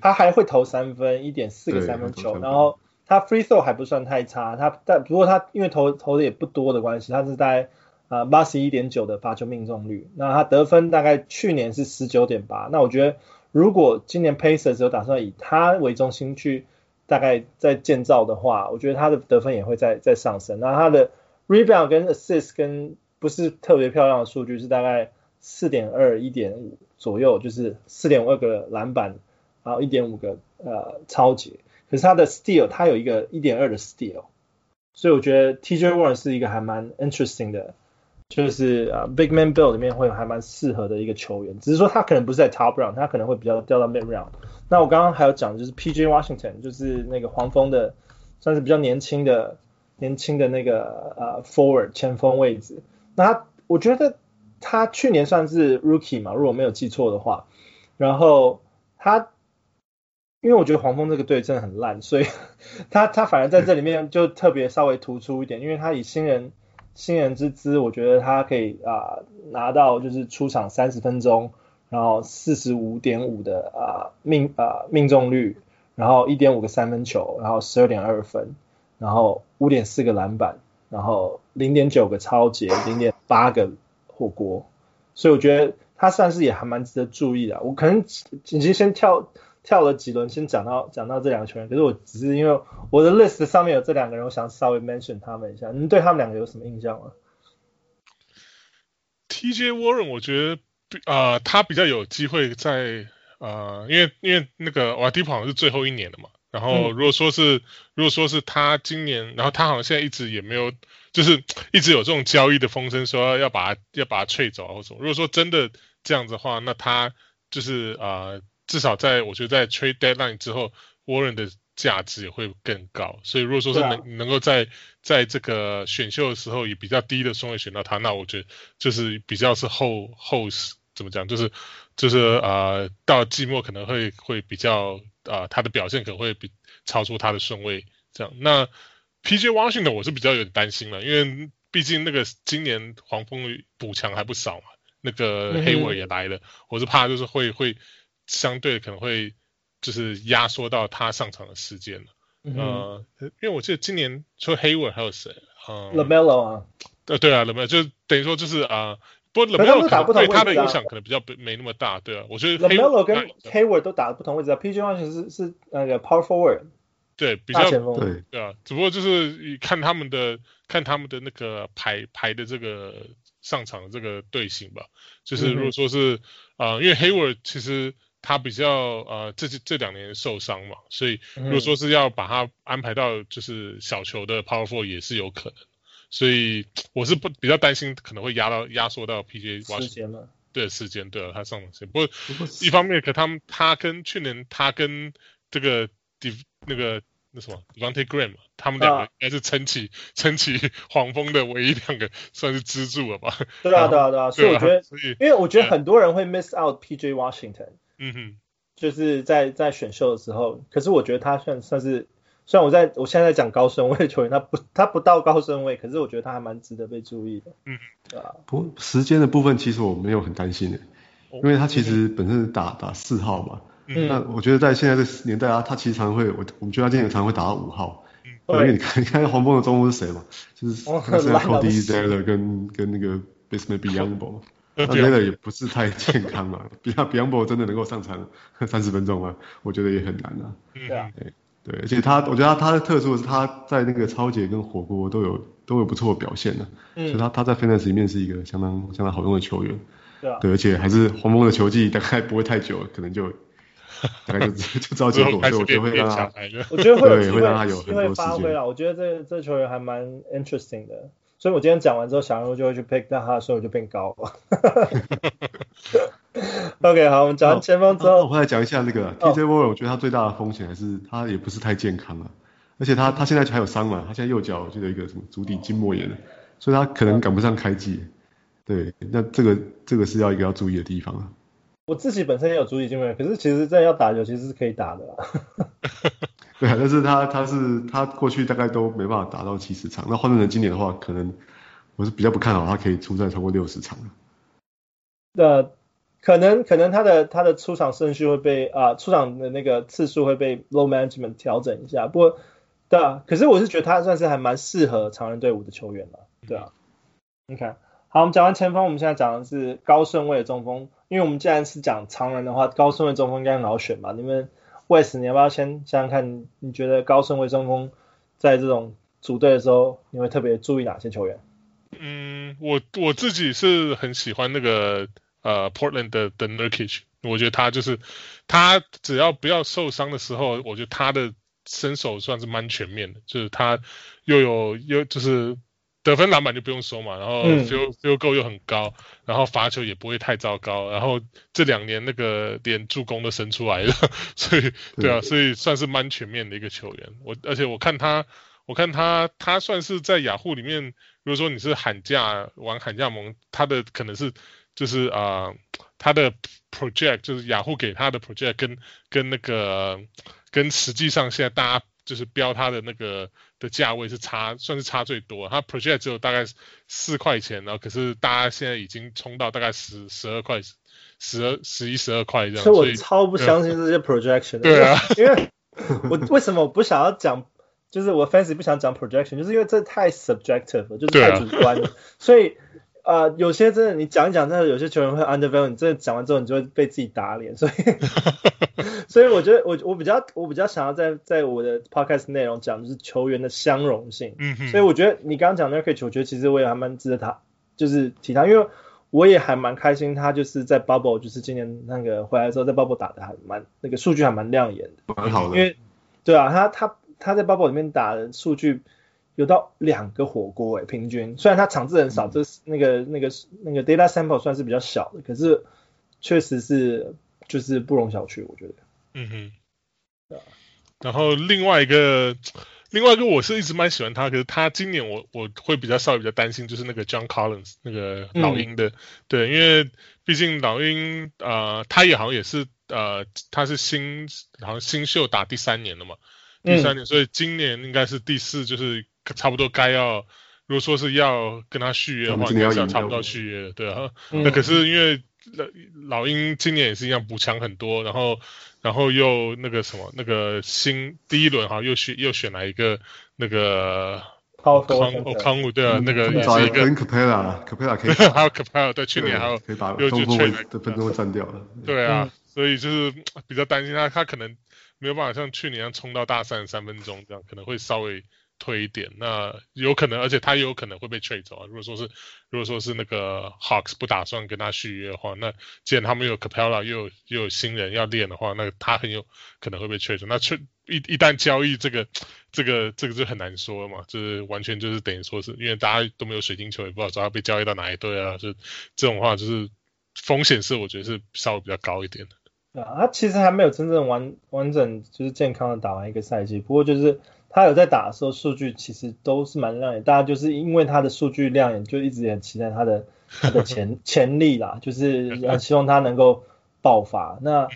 他还会投三分，一点四个三分球，然后他 free throw 还不算太差，他但不过他因为投投的也不多的关系，他是在啊八十一点九的罚球命中率，那他得分大概去年是十九点八，那我觉得如果今年 Pacers 有打算以他为中心去大概在建造的话，我觉得他的得分也会再再上升，那他的 rebound 跟 assist 跟不是特别漂亮的数据是大概四点二一点五左右，就是四点二个篮板，然后一点五个呃抄截。可是他的 steal，他有一个一点二的 steal，所以我觉得 TJ Warren 是一个还蛮 interesting 的，就是呃 big man build 里面会还蛮适合的一个球员。只是说他可能不是在 top round，他可能会比较掉到 mid round。那我刚刚还有讲就是 PJ Washington，就是那个黄蜂的，算是比较年轻的年轻的那个呃 forward 前锋位置。那他我觉得他去年算是 rookie 嘛，如果没有记错的话，然后他。因为我觉得黄蜂这个队真的很烂，所以 他他反而在这里面就特别稍微突出一点，因为他以新人新人之姿，我觉得他可以啊、呃、拿到就是出场三十分钟，然后四十五点五的啊、呃、命啊、呃、命中率，然后一点五个三分球，然后十二点二分，然后五点四个篮板，然后零点九个抄截，零点八个火锅，所以我觉得他算是也还蛮值得注意的。我可能紧急先跳。跳了几轮，先讲到讲到这两个球员，可是我只是因为我的 list 上面有这两个人，我想稍微 mention 他们一下。你对他们两个有什么印象吗？TJ Warren，我觉得啊、呃，他比较有机会在啊、呃，因为因为那个瓦迪普好像是最后一年了嘛。然后如果说是、嗯、如果说是他今年，然后他好像现在一直也没有，就是一直有这种交易的风声，说要把他要把他吹走啊或什么。如果说真的这样子的话，那他就是啊。呃至少在我觉得在 trade deadline 之后，Warren 的价值也会更高。所以如果说是能、啊、能够在在这个选秀的时候以比较低的顺位选到他，那我觉得就是比较是后后怎么讲，就是就是呃到季末可能会会比较啊、呃、他的表现可能会比超出他的顺位这样。那 PJ Washington 我是比较有点担心了，因为毕竟那个今年黄蜂补强还不少嘛，那个 Hayward 也来了，嗯、我是怕就是会会。相对可能会就是压缩到他上场的时间了，嗯、呃，因为我记得今年除了 Hayward 还有谁？呃，LaMelo 啊，呃，对啊，LaMelo 就等于说就是啊、呃，不过 LaMelo 对他的影响可能比较没那么大，对啊，我觉得 LaMelo 跟 Hayward 都打不同位置啊，PJ 完全是是那个 Power Forward，对，比较对对啊，只不过就是看他们的看他们的那个排排的这个上场的这个队形吧，就是如果说是啊、嗯呃，因为 Hayward 其实。他比较呃，这这两年受伤嘛，所以如果说是要把他安排到就是小球的 power forward 也是有可能，所以我是不比较担心可能会压到压缩到 PJ 时间了，对时间对了，他上场时间，不过一方面可他们他跟去年他跟这个那个那什么 Devante Graham 他们两个应该是撑起 撑、啊、起黄蜂的唯一两个算是支柱了吧？对啊对啊对啊，所以我觉得，所以。因为我觉得很多人会 miss out PJ Washington。嗯哼，就是在在选秀的时候，可是我觉得他算算是，虽然我在我现在在讲高顺位球员，他不他不到高顺位，可是我觉得他还蛮值得被注意的。嗯，对吧？不时间的部分其实我没有很担心的，因为他其实本身打打四号嘛，嗯，那我觉得在现在这年代啊，他其实常会我我们觉得他今年常会打到五号，嗯，因为你看你看黄蜂的中锋是谁嘛，就是 Cody Zeller 跟跟那个 Bismack Biyombo 那 Zeller 也不是太健康嘛，比他 Biyombo 真的能够上场 三十分钟吗？我觉得也很难啊。对啊，对，而且他，我觉得他他的特殊的是他在那个超姐跟火锅都有都有不错的表现的，嗯，所以他他在 Fantasy 里面是一个相当相当好用的球员。对啊，对，而且还是黄蜂的球技大概不会太久，可能就大概就就知道结果，所以我就会让他，我觉得会对会让他有很多发挥了。我觉得这这球员还蛮 interesting 的。所以我今天讲完之后，小人就会去 pick，但他的收入就变高了。OK，好，我们讲完前方之后，我回来讲一下那个 TJ Warren，我觉得他最大的风险还是他也不是太健康啊，而且他他现在还有伤嘛，他现在右脚就有一个什么足底筋膜炎，所以他可能赶不上开季。对，那这个这个是要一个要注意的地方啊。我自己本身也有足底筋膜炎，可是其实真的要打球其实是可以打的啦。对啊，但是他他是他过去大概都没办法打到七十场，那换成今年的话，可能我是比较不看好他可以出战超过六十场。呃，可能可能他的他的出场顺序会被啊、呃、出场的那个次数会被 load management 调整一下，不过对啊，可是我是觉得他算是还蛮适合常人队伍的球员了，对啊。你看，好，我们讲完前锋，我们现在讲的是高顺位的中锋，因为我们既然是讲常人的话，高顺位中锋应该很好选吧？你们 Wes，你要不要先想想看，你觉得高顺位中锋在这种组队的时候，你会特别注意哪些球员？嗯，我我自己是很喜欢那个呃 Portland 的的 Nurkic，我觉得他就是他只要不要受伤的时候，我觉得他的身手算是蛮全面的，就是他又有又就是得分篮板就不用说嘛，然后 field field goal 又很高，然后罚球也不会太糟糕，然后这两年那个连助攻都生出来了，所以对啊，所以算是蛮全面的一个球员。我而且我看他。我看他，他算是在雅虎里面，如果说你是喊价玩喊价盟，他的可能是就是啊、呃，他的 project 就是雅虎给他的 project 跟跟那个跟实际上现在大家就是标他的那个的价位是差，算是差最多。它 project 只有大概四块钱，然后可是大家现在已经冲到大概十十二块，十二十一十二块这样。所以我超不相信这些 projection 的。对啊，因为我为什么我不想要讲？就是我 fancy 不想讲 projection，就是因为这太 subjective 了，就是太主观了。啊、所以呃，有些真的你讲一讲，真的有些球员会 undervalue，你真的讲完之后，你就会被自己打脸。所以，所以我觉得我我比较我比较想要在在我的 podcast 内容讲就是球员的相容性。嗯哼。所以我觉得你刚刚讲的那个球，我觉得其实我也还蛮值得他，就是提他，因为我也还蛮开心，他就是在 bubble，就是今年那个回来之后，在 bubble 打的还蛮那个数据还蛮亮眼的，蛮好的。因为对啊，他他。他在 bubble 里面打的数据有到两个火锅诶、欸，平均虽然他场次很少，这、是、那个那个那个 data sample 算是比较小的，可是确实是就是不容小觑，我觉得。嗯哼。对啊。然后另外一个另外一个我是一直蛮喜欢他，可是他今年我我会比较稍微比较担心，就是那个 John Collins 那个老鹰的，嗯、对，因为毕竟老鹰呃他也好像也是呃他是新好像新秀打第三年了嘛。第三年，嗯、所以今年应该是第四，就是差不多该要，如果说是要跟他续约的话，应该是要差不多续约的，对啊。嗯、那可是因为老鹰今年也是一样补强很多，然后然后又那个什么那个新第一轮哈又选又选来一个那个康康武对啊，那个也是一个跟 Capela，Capela 可以，还有 Capela 对，去年还有可以把又就缺的分钟占掉了，对啊，嗯、所以就是比较担心他，他可能。没有办法像去年一样冲到大三十三分钟这样，可能会稍微推一点。那有可能，而且他也有可能会被 trade 走啊。如果说是，如果说是那个 Hawks 不打算跟他续约的话，那既然他们有 Capella，又有又有新人要练的话，那他很有可能会被 trade 走。那一一旦交易这个这个这个就很难说了嘛，就是完全就是等于说是因为大家都没有水晶球，也不知道他被交易到哪一队啊。就这种话，就是风险是我觉得是稍微比较高一点的。啊，他其实还没有真正完完整就是健康的打完一个赛季，不过就是他有在打的时候，数据其实都是蛮亮眼。大家就是因为他的数据亮眼，就一直很期待他的他的潜 潜力啦，就是很希望他能够爆发。那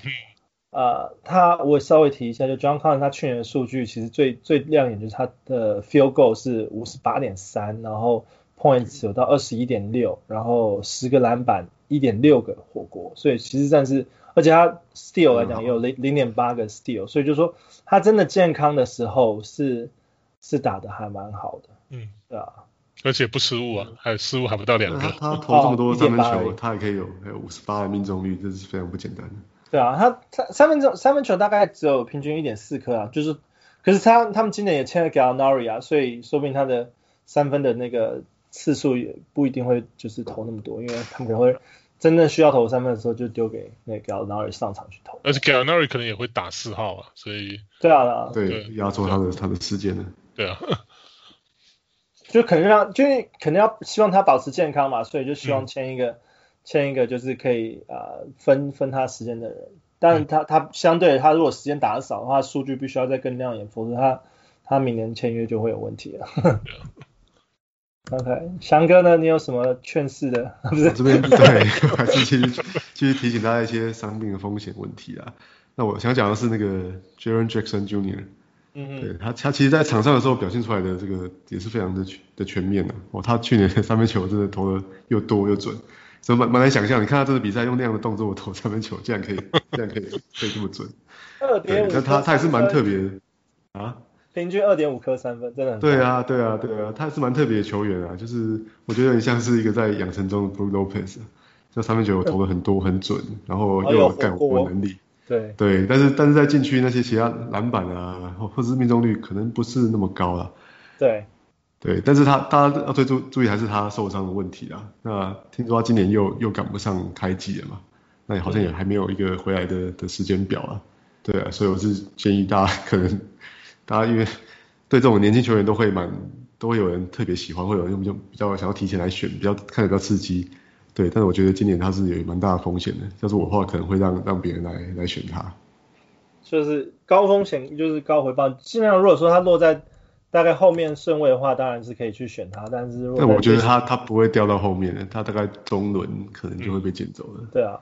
呃，他我稍微提一下，就 John Collins 他去年的数据其实最最亮眼就是他的 field goal 是五十八点三，然后 points 有到二十一点六，然后十个篮板，一点六个火锅，所以其实算是。而且他 steal 来讲也有零零点八个 steal，所以就说他真的健康的时候是是打的还蛮好的，嗯，对啊，而且不失误啊，还有失误还不到两个。他投这么多三分球，他也可以有还有五十八的命中率，这是非常不简单的。对啊，他他三分钟三分球大概只有平均一点四颗啊，就是，可是他他们今年也签了 Gallinari 啊，所以说不定他的三分的那个次数也不一定会就是投那么多，因为他们可能会。真正需要投三分的时候，就丢给那个 Gallinari 上场去投。而且 Gallinari 可能也会打四号啊，所以对啊，对压缩他的他的时间呢。对啊，就可能让，就是肯定要希望他保持健康嘛，所以就希望签一个签、嗯、一个就是可以啊、呃、分分他时间的人。但是他、嗯、他相对他如果时间打的少的话，数据必须要再更亮眼，否则他他明年签约就会有问题了。OK，翔哥呢？你有什么劝世的？不是这边对，还是继续继续提醒大家一些伤病的风险问题啊。那我想讲的是那个 Jaren Jackson Jr.，嗯哼对他他其实在场上的时候表现出来的这个也是非常的的全面的、啊。哦，他去年三分球真的投的又多又准，所以蛮蛮难想象。你看他这次比赛用那样的动作投三分球，竟然可以竟然可以可以这么准。二点五，那他他也是蛮特别的啊。平均二点五颗三分，真的很。对啊，对啊，对啊，他是蛮特别的球员啊，就是我觉得很像是一个在养成中的 Brook Lopez，这三分球投的很多很准，然后又有干活能力。对对，但是但是在禁区那些其他篮板啊，或是命中率可能不是那么高了。对。对，但是他大家要最注注意还是他受伤的问题啊。那听说他今年又又赶不上开季了嘛，那好像也还没有一个回来的的时间表啊。对啊，所以我是建议大家可能，大家因为对这种年轻球员都会蛮都会有人特别喜欢，会有人比较比较想要提前来选，比较看着比较刺激。对，但是我觉得今年他是有蛮大的风险的，要是我的话可能会让让别人来来选他。就是高风险就是高回报，尽量如果说他落在。大概后面顺位的话，当然是可以去选他，但是我觉得他他不会掉到后面的，他大概中轮可能就会被捡走了。对啊，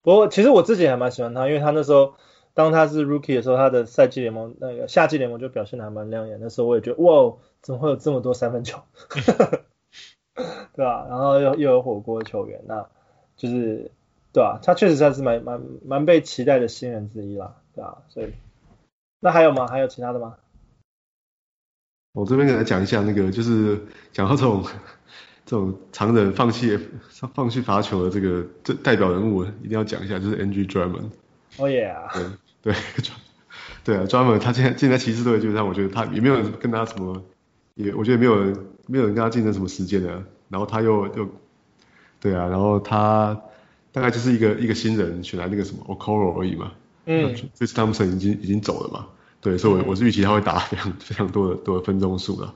不过其实我自己还蛮喜欢他，因为他那时候当他是 rookie 的时候，他的赛季联盟那个夏季联盟就表现的还蛮亮眼。那时候我也觉得哇，怎么会有这么多三分球？对吧、然后又又有火锅球员，那就是对啊，他确实算是蛮蛮蛮被期待的新人之一啦，对啊，所以那还有吗？还有其他的吗？我这边给他讲一下那个，就是讲到这种 这种常人放弃放弃罚球的这个这代表人物，一定要讲一下，就是 Andre Drummond。哦耶！对对 对啊，Drummond 他现在现在骑士队基本上，我觉得他也没有人跟他什么，也我觉得没有人没有人跟他竞争什么时间的。然后他又又对啊，然后他大概就是一个一个新人选来那个什么 Okoro 而已嘛。嗯。Tristan Thompson 已经已经走了嘛。对，所以我我是预期他会打非常非常多的多的分钟数了，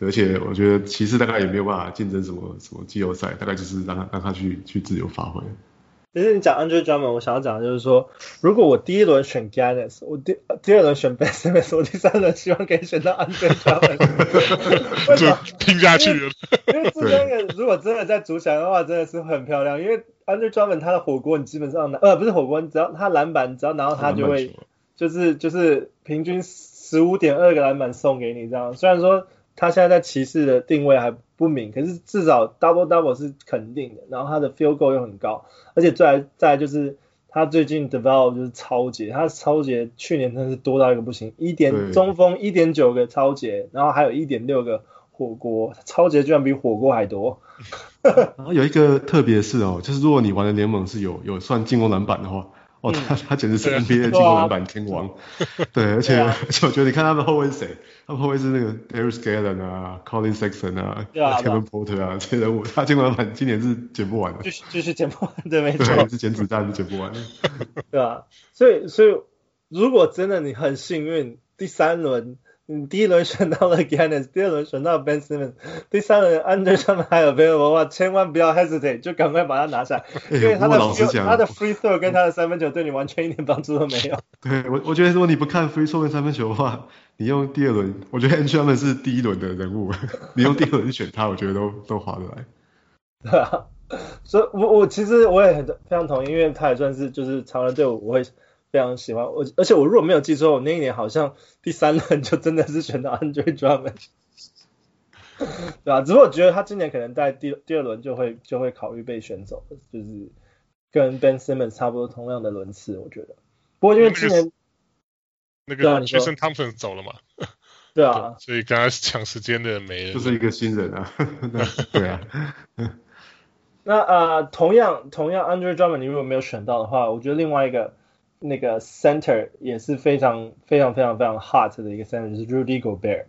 而且我觉得骑士大概也没有办法竞争什么什么季后赛，大概就是让他让他去去自由发挥。其实你讲 Andre Drummond，我想要讲的就是说，如果我第一轮选 Giannis，我第第二轮选 Ben Simmons，我第三轮希望可以选到 Andre Drummond，就拼下去了。因为这三个如果真的在组起来的话，真的是很漂亮。因为 Andre Drummond 他的火锅，你基本上拿呃不是火锅，你只要他篮板，只要拿到他就会。就是就是平均十五点二个篮板送给你这样，虽然说他现在在骑士的定位还不明，可是至少 double double 是肯定的。然后他的 field goal 又很高，而且再来再来就是他最近 develop 就是抄截，他抄截去年真的是多到一个不行，一点中锋一点九个抄截，然后还有一点六个火锅，抄截居然比火锅还多。然后有一个特别的是哦，就是如果你玩的联盟是有有算进攻篮板的话。哦，他他简直是 NBA 的进攻篮板天王，对，而且 而且我觉得你看他们后卫是谁？他们后卫是那个 Darius Garland 啊，Collin Sexton 啊，Kevin Porter 啊这些人物，他进攻篮板今年是捡不完的，就是就是捡不完，对，没错，对，是捡子弹是捡不完的，对啊，所以所以如果真的你很幸运，第三轮。你第一轮选到了 Giannis，第二轮选到 Ben Simmons，第三轮 Andre 上面还有 available 的话，千万不要 hesitate，就赶快把它拿下，因为他的他的 free throw 跟他的三分球对你完全一点帮助都没有。对，我我觉得如果你不看 free throw 跟三分球的话，你用第二轮，我觉得 Andre 他们是第一轮的人物，你用第二轮选他，我觉得都都划得来。对啊，所以我我其实我也很非常同意，因为他也算是就是常人队伍，我会。非常喜欢我，而且我如果没有记错，我那一年好像第三轮就真的是选到 Andre Drummond，对吧？只不过我觉得他今年可能在第第二轮就会就会考虑被选走，就是跟 Ben Simmons 差不多同样的轮次，我觉得。不过因为今年那个 Jason Thompson 走了嘛，对啊，所以刚刚抢时间的人没了，就是一个新人啊，对啊。那呃，同样同样 Andre Drummond 你如果没有选到的话，我觉得另外一个。那个 center 也是非常非常非常非常 hot 的一个 center，就是 Rudy Gobert。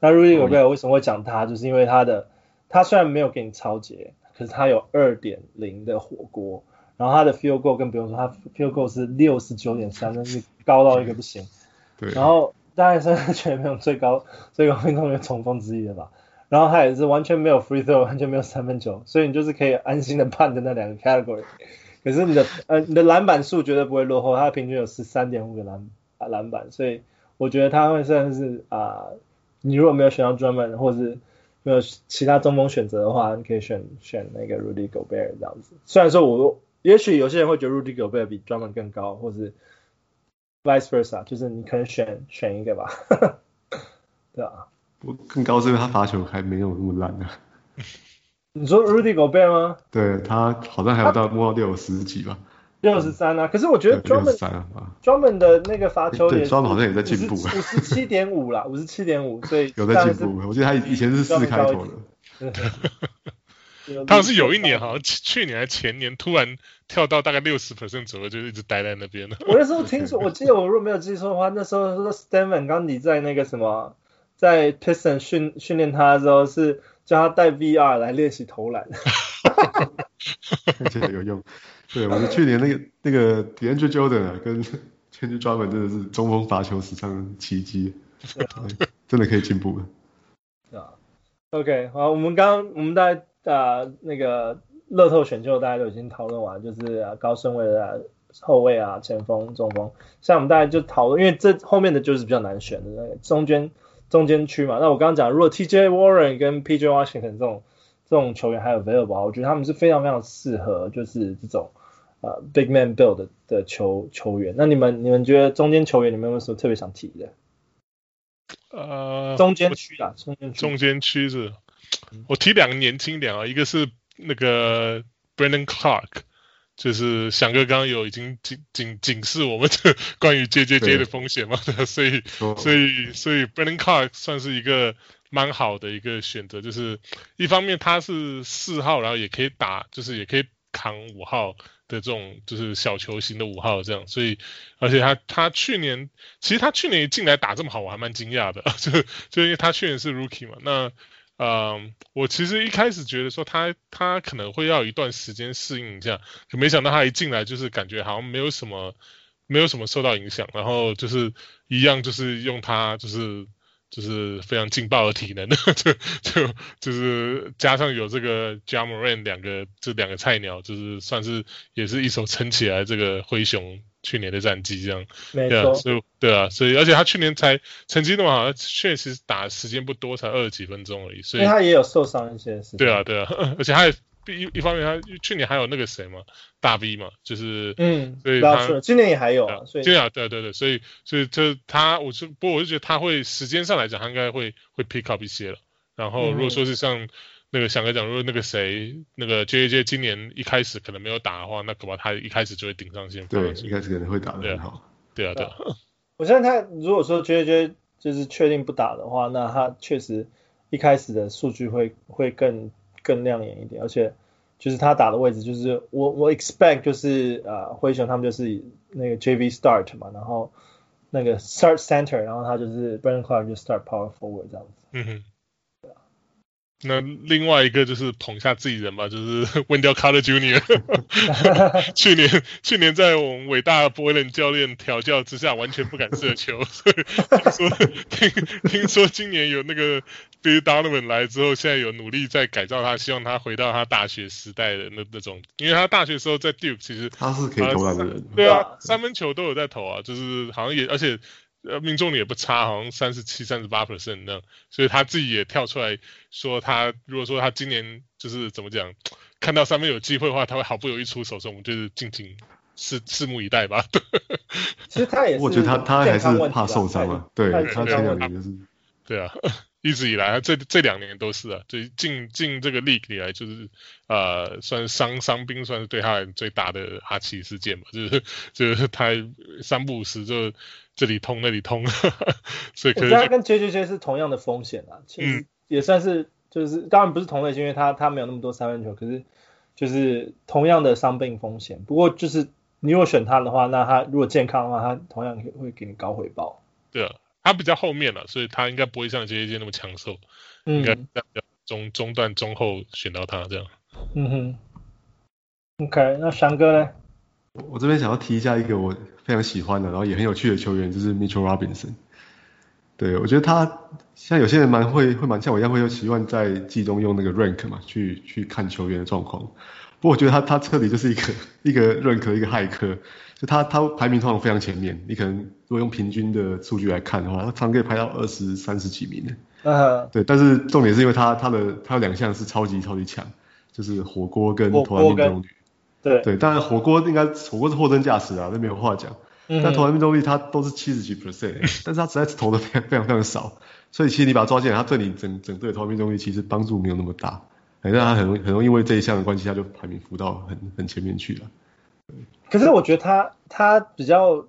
那 Rudy Gobert 为什么会讲他？就是因为他的他虽然没有给你超节，可是他有二点零的火锅，然后他的 field goal 更不用说，他 field goal 是六十九点三，那是高到一个不行。对。然后当然是全联盟最高最高命中率重锋之一了吧。然后他也是完全没有 free throw，完全没有三分球，所以你就是可以安心的判的那两个 category。可是你的呃你的篮板数绝对不会落后，他平均有十三点五个篮啊篮板，所以我觉得他会算是啊、你如果没有选到 Drummond 或是没有其他中锋选择的话，你可以选选那个 Rudy Gobert 这样子。虽然说我也许有些人会觉得 Rudy Gobert 比 Drummond 更高，或是 vice versa，就是你可能选选一个吧，对啊。我更高是因为他罚球还没有那么烂呢、啊。你说 Rudy Gobert 吗？对，他好像还有到摸到六十几吧。六十三啊，可是我觉得 Drummond 啊，Drummond 的那个罚球也，Drummond 好像也在进步，五十七点五啦，五十七点五，所以有在进步。我记得他以前是四开头的，他好像是有一 年，好像去年还前年，突然跳到大概六十 percent 左右，就一直待在那边了。我那时候听说，我记得我如果没有记错的话，那时候说 Stan Van Gundy 在那个什么，在 Piston 训训练他的时候，是叫他带 VR 来练习投篮，看起来有用。对，我们去年那个那个 DeAndre Jordan 啊，跟 Kendrick Drummond 真的是中锋罚球史上奇迹，真的可以进步。了。啊，OK，好，我们刚刚我们大家啊那个乐透选秀大家都已经讨论完，就是、啊、高顺位的、啊、后卫啊、前锋、中锋，像我们大家就讨论，因为这后面的就是比较难选的那个中间中间区嘛。那我刚刚讲，如果 TJ Warren 跟 PJ Washington 这种这种球员还有 available，我觉得他们是非常非常适合，就是这种。啊、uh,，big man build 的，的球球员，那你们你们觉得中间球员你们有没有什么特别想提的？呃，中间区啊，中间区，中间区是，我提两个年轻点啊，一个是那个 Brandon Clark，就是翔哥刚刚有已经警警警示我们的 关于 JJJ 的风险嘛，所以所以所以 Brandon Clark 算是一个蛮好的一个选择，就是一方面他是四号，然后也可以打，就是也可以扛五号。的这种就是小球型的五号这样，所以而且他他去年其实他去年一进来打这么好，我还蛮惊讶的，就就因为他去年是 rookie 嘛。那呃，我其实一开始觉得说他他可能会要一段时间适应一下，可没想到他一进来就是感觉好像没有什么没有什么受到影响，然后就是一样就是用他就是。就是非常劲爆的体能，就就就是加上有这个 jam ran 两个这两个菜鸟，就是算是也是一手撑起来这个灰熊去年的战绩这样。没错。所以对啊，所以而且他去年才成绩那么好，确实打时间不多，才二十几分钟而已。所以他也有受伤一些事。对啊，对啊，而且他也。一一方面，他去年还有那个谁嘛，大 V 嘛，就是嗯，所以他今年也还有啊，所以对啊，对对对，所以所以就他，我就不过我就觉得他会时间上来讲，他应该会会 pick up 一些了。然后如果说是像那个翔哥讲，如果那个谁那个 JJ 今年一开始可能没有打的话，那恐怕他一开始就会顶上先。对，一开始可能会打的很好。对啊，对啊。我相信他如果说 JJ 就是确定不打的话，那他确实一开始的数据会会更。更亮眼一点，而且就是他打的位置，就是我我 expect 就是呃灰熊他们就是那个 JV start 嘛，然后那个 start center，然后他就是 Brandon Clarke 就 start power forward 这样子。嗯哼。那另外一个就是捧下自己人吧，就是 Wendell Carter Jr. 去年去年在我们伟大的波伦教练调教之下，完全不敢射球。所以听说听听说今年有那个 Billy Donovan 来之后，现在有努力在改造他，希望他回到他大学时代的那那种，因为他大学时候在 Duke 其实他是可以投篮的人，对啊，三分球都有在投啊，就是好像也而且。呃，命中率也不差，好像三十七、三十八 percent 那样，所以他自己也跳出来说，他如果说他今年就是怎么讲，看到上面有机会的话，他会毫不犹豫出手，所以我们就是静静拭拭目以待吧。其实他也是，我觉得他他还是怕受伤啊，对，他前两年就是，对啊，一直以来这这两年都是啊，就进进这个 league 以来就是呃，算伤伤兵，算是对他最大的哈奇事件嘛，就是就是他三不五时就。这里通那里通，所以可是他跟 JJJ 是同样的风险啊，其实也算是就是当然不是同类型，因为他他没有那么多三分球，可是就是同样的伤病风险。不过就是你如果选他的话，那他如果健康的话，他同样会给你高回报。对啊，他比较后面了，所以他应该不会像 JJJ 那么抢手，嗯、应该比较中中段中后选到他这样。嗯哼。OK，那翔哥呢？我这边想要提一下一个我非常喜欢的，然后也很有趣的球员，就是 Mitchell Robinson。对，我觉得他像有些人蛮会会蛮像我一样会有习惯在季中用那个 rank 嘛，去去看球员的状况。不过我觉得他他彻底就是一个 一个 rank 一个骇客，就他他排名通常非常前面。你可能如果用平均的数据来看的话，他常常可以排到二十三十几名的。嗯、uh -huh.。对，但是重点是因为他他的他有两项是超级超级强，就是火锅跟投篮命中率。对对，当然火锅应该火锅是货真价实啊，那没有话讲。嗯。但投篮命中率他都是七十几 percent，但是他实在是投的非常非常非常少，所以其实你把他抓进来，他对你整整队投篮命中率其实帮助没有那么大。哎，但他很容很容易因为这一项的关系，他就排名浮到很很前面去了。可是我觉得他他比较，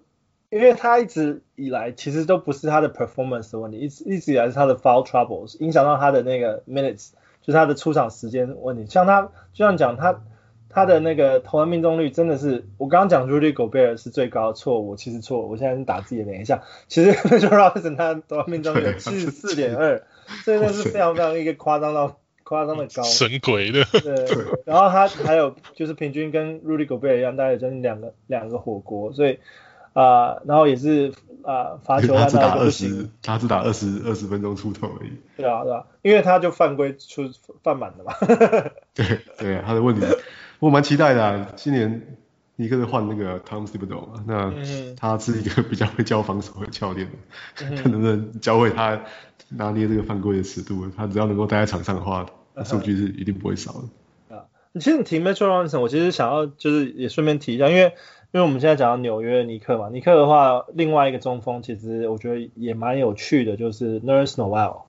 因为他一直以来其实都不是他的 performance 的问题，一直一直以来是他的 foul troubles 影响到他的那个 minutes，就是他的出场时间问题。像他就像讲他他的那个投篮命中率真的是，我刚刚讲 Rudy Gobert 是最高错误，其实错误，我现在是打自己的脸一下，其实 Mitchell Robinson 他投篮命中率七十四点二，这个是非常非常一个夸张到。夸张的高，神鬼的。对，然后他还有就是平均跟 Rudy Gobert 一样，大概将近两个两个火锅，所以啊、呃，然后也是啊、呃、罚球他只打二十，他只打二十二十分钟出头而已。对啊，对啊，因为他就犯规出犯满了嘛。对对啊，他的问题，我蛮期待的、啊。今年尼克是换那个 Tom Thibodeau 嘛，那他是一个比较会教防守的教练，看、嗯、能不能教会他。拿捏这个犯规的尺度，他只要能够待在场上的话，数据是一定不会少的。啊，其实你提 Mitchell Robinson，我其实想要就是也顺便提一下，因为因为我们现在讲到纽约尼克嘛，尼克的话，另外一个中锋其实我觉得也蛮有趣的，就是 Nerlens Noel。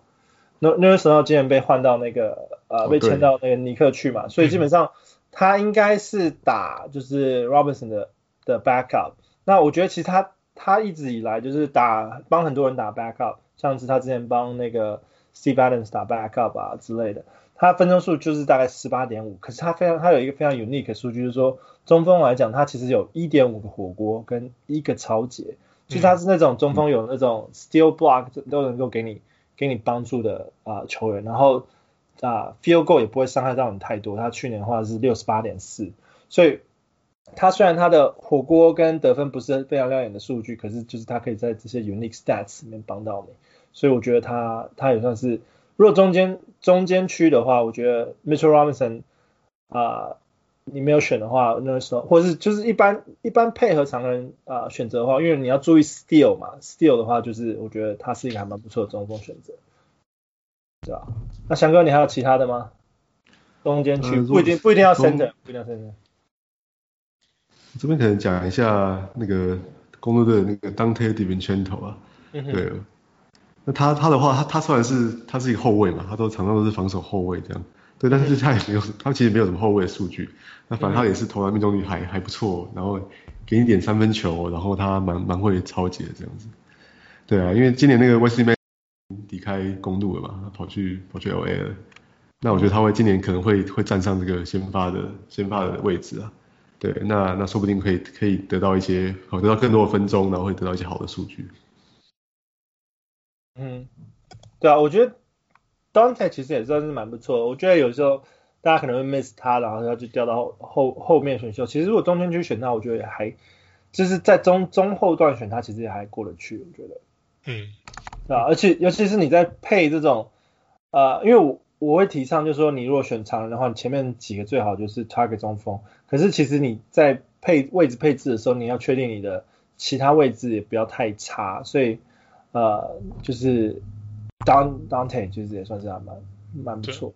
Nerlens Noel 今年被换到那个呃被签到那个尼克去嘛，所以基本上 他应该是打就是 Robinson 的的 backup。那我觉得其实他他一直以来就是打帮很多人打 backup。像是他之前帮那个 Steve Adams 打 backup 啊之类的，他分钟数就是大概十八点五，可是他非常他有一个非常 unique 的数据，就是说中锋来讲，他其实有一点五个火锅跟一个抄截，就是他是那种中锋有那种 steal block 都能够给你给你帮助的啊、球员，然后啊、field goal 也不会伤害到你太多，他去年的话是六十八点四，所以他虽然他的火锅跟得分不是非常亮眼的数据，可是就是他可以在这些 unique stats 里面帮到你。所以我觉得他他也算是，如果中间中间区的话，我觉得 Mitchell Robinson 啊、呃，你没有选的话，那时候或者是就是一般一般配合常人啊、呃、选择的话，因为你要注意 steal 嘛，steal 的话就是我觉得他是一个还蛮不错的中锋选择，对吧？那翔哥你还有其他的吗？中间区不一定不一定要 center，不一定要 center。这边可能讲一下那个公鹿队的那个 Dante DiVincenzo 啊，嗯、对。那他他的话，他他虽然是他是一个后卫嘛，他都常常都是防守后卫这样，对，但是他也没有，他其实没有什么后卫的数据。那反正他也是投篮命中率还还不错，然后给你点三分球，然后他蛮蛮会超截这样子。对啊，因为今年那个 Wesley Matthews 离开公路了嘛，他跑去跑去 LA 了。那我觉得他会今年可能会会站上这个先发的先发的位置啊。对，那那说不定可以可以得到一些，得到更多的分钟，然后会得到一些好的数据。嗯，对啊，我觉得 Donte 其实也算是蛮不错的。我觉得有时候大家可能会 miss 他，然后他就掉到后后后面选秀。其实如果中间去选他，我觉得也还就是在中中后段选他，其实也还过得去。我觉得，嗯，对啊，而且尤其是你在配这种，呃，因为我我会提倡就是说，你如果选长人的话，你前面几个最好就是 target 中锋。可是其实你在配位置配置的时候，你要确定你的其他位置也不要太差，所以。呃，就是 Don Donte 其实也算是还蛮蛮不错。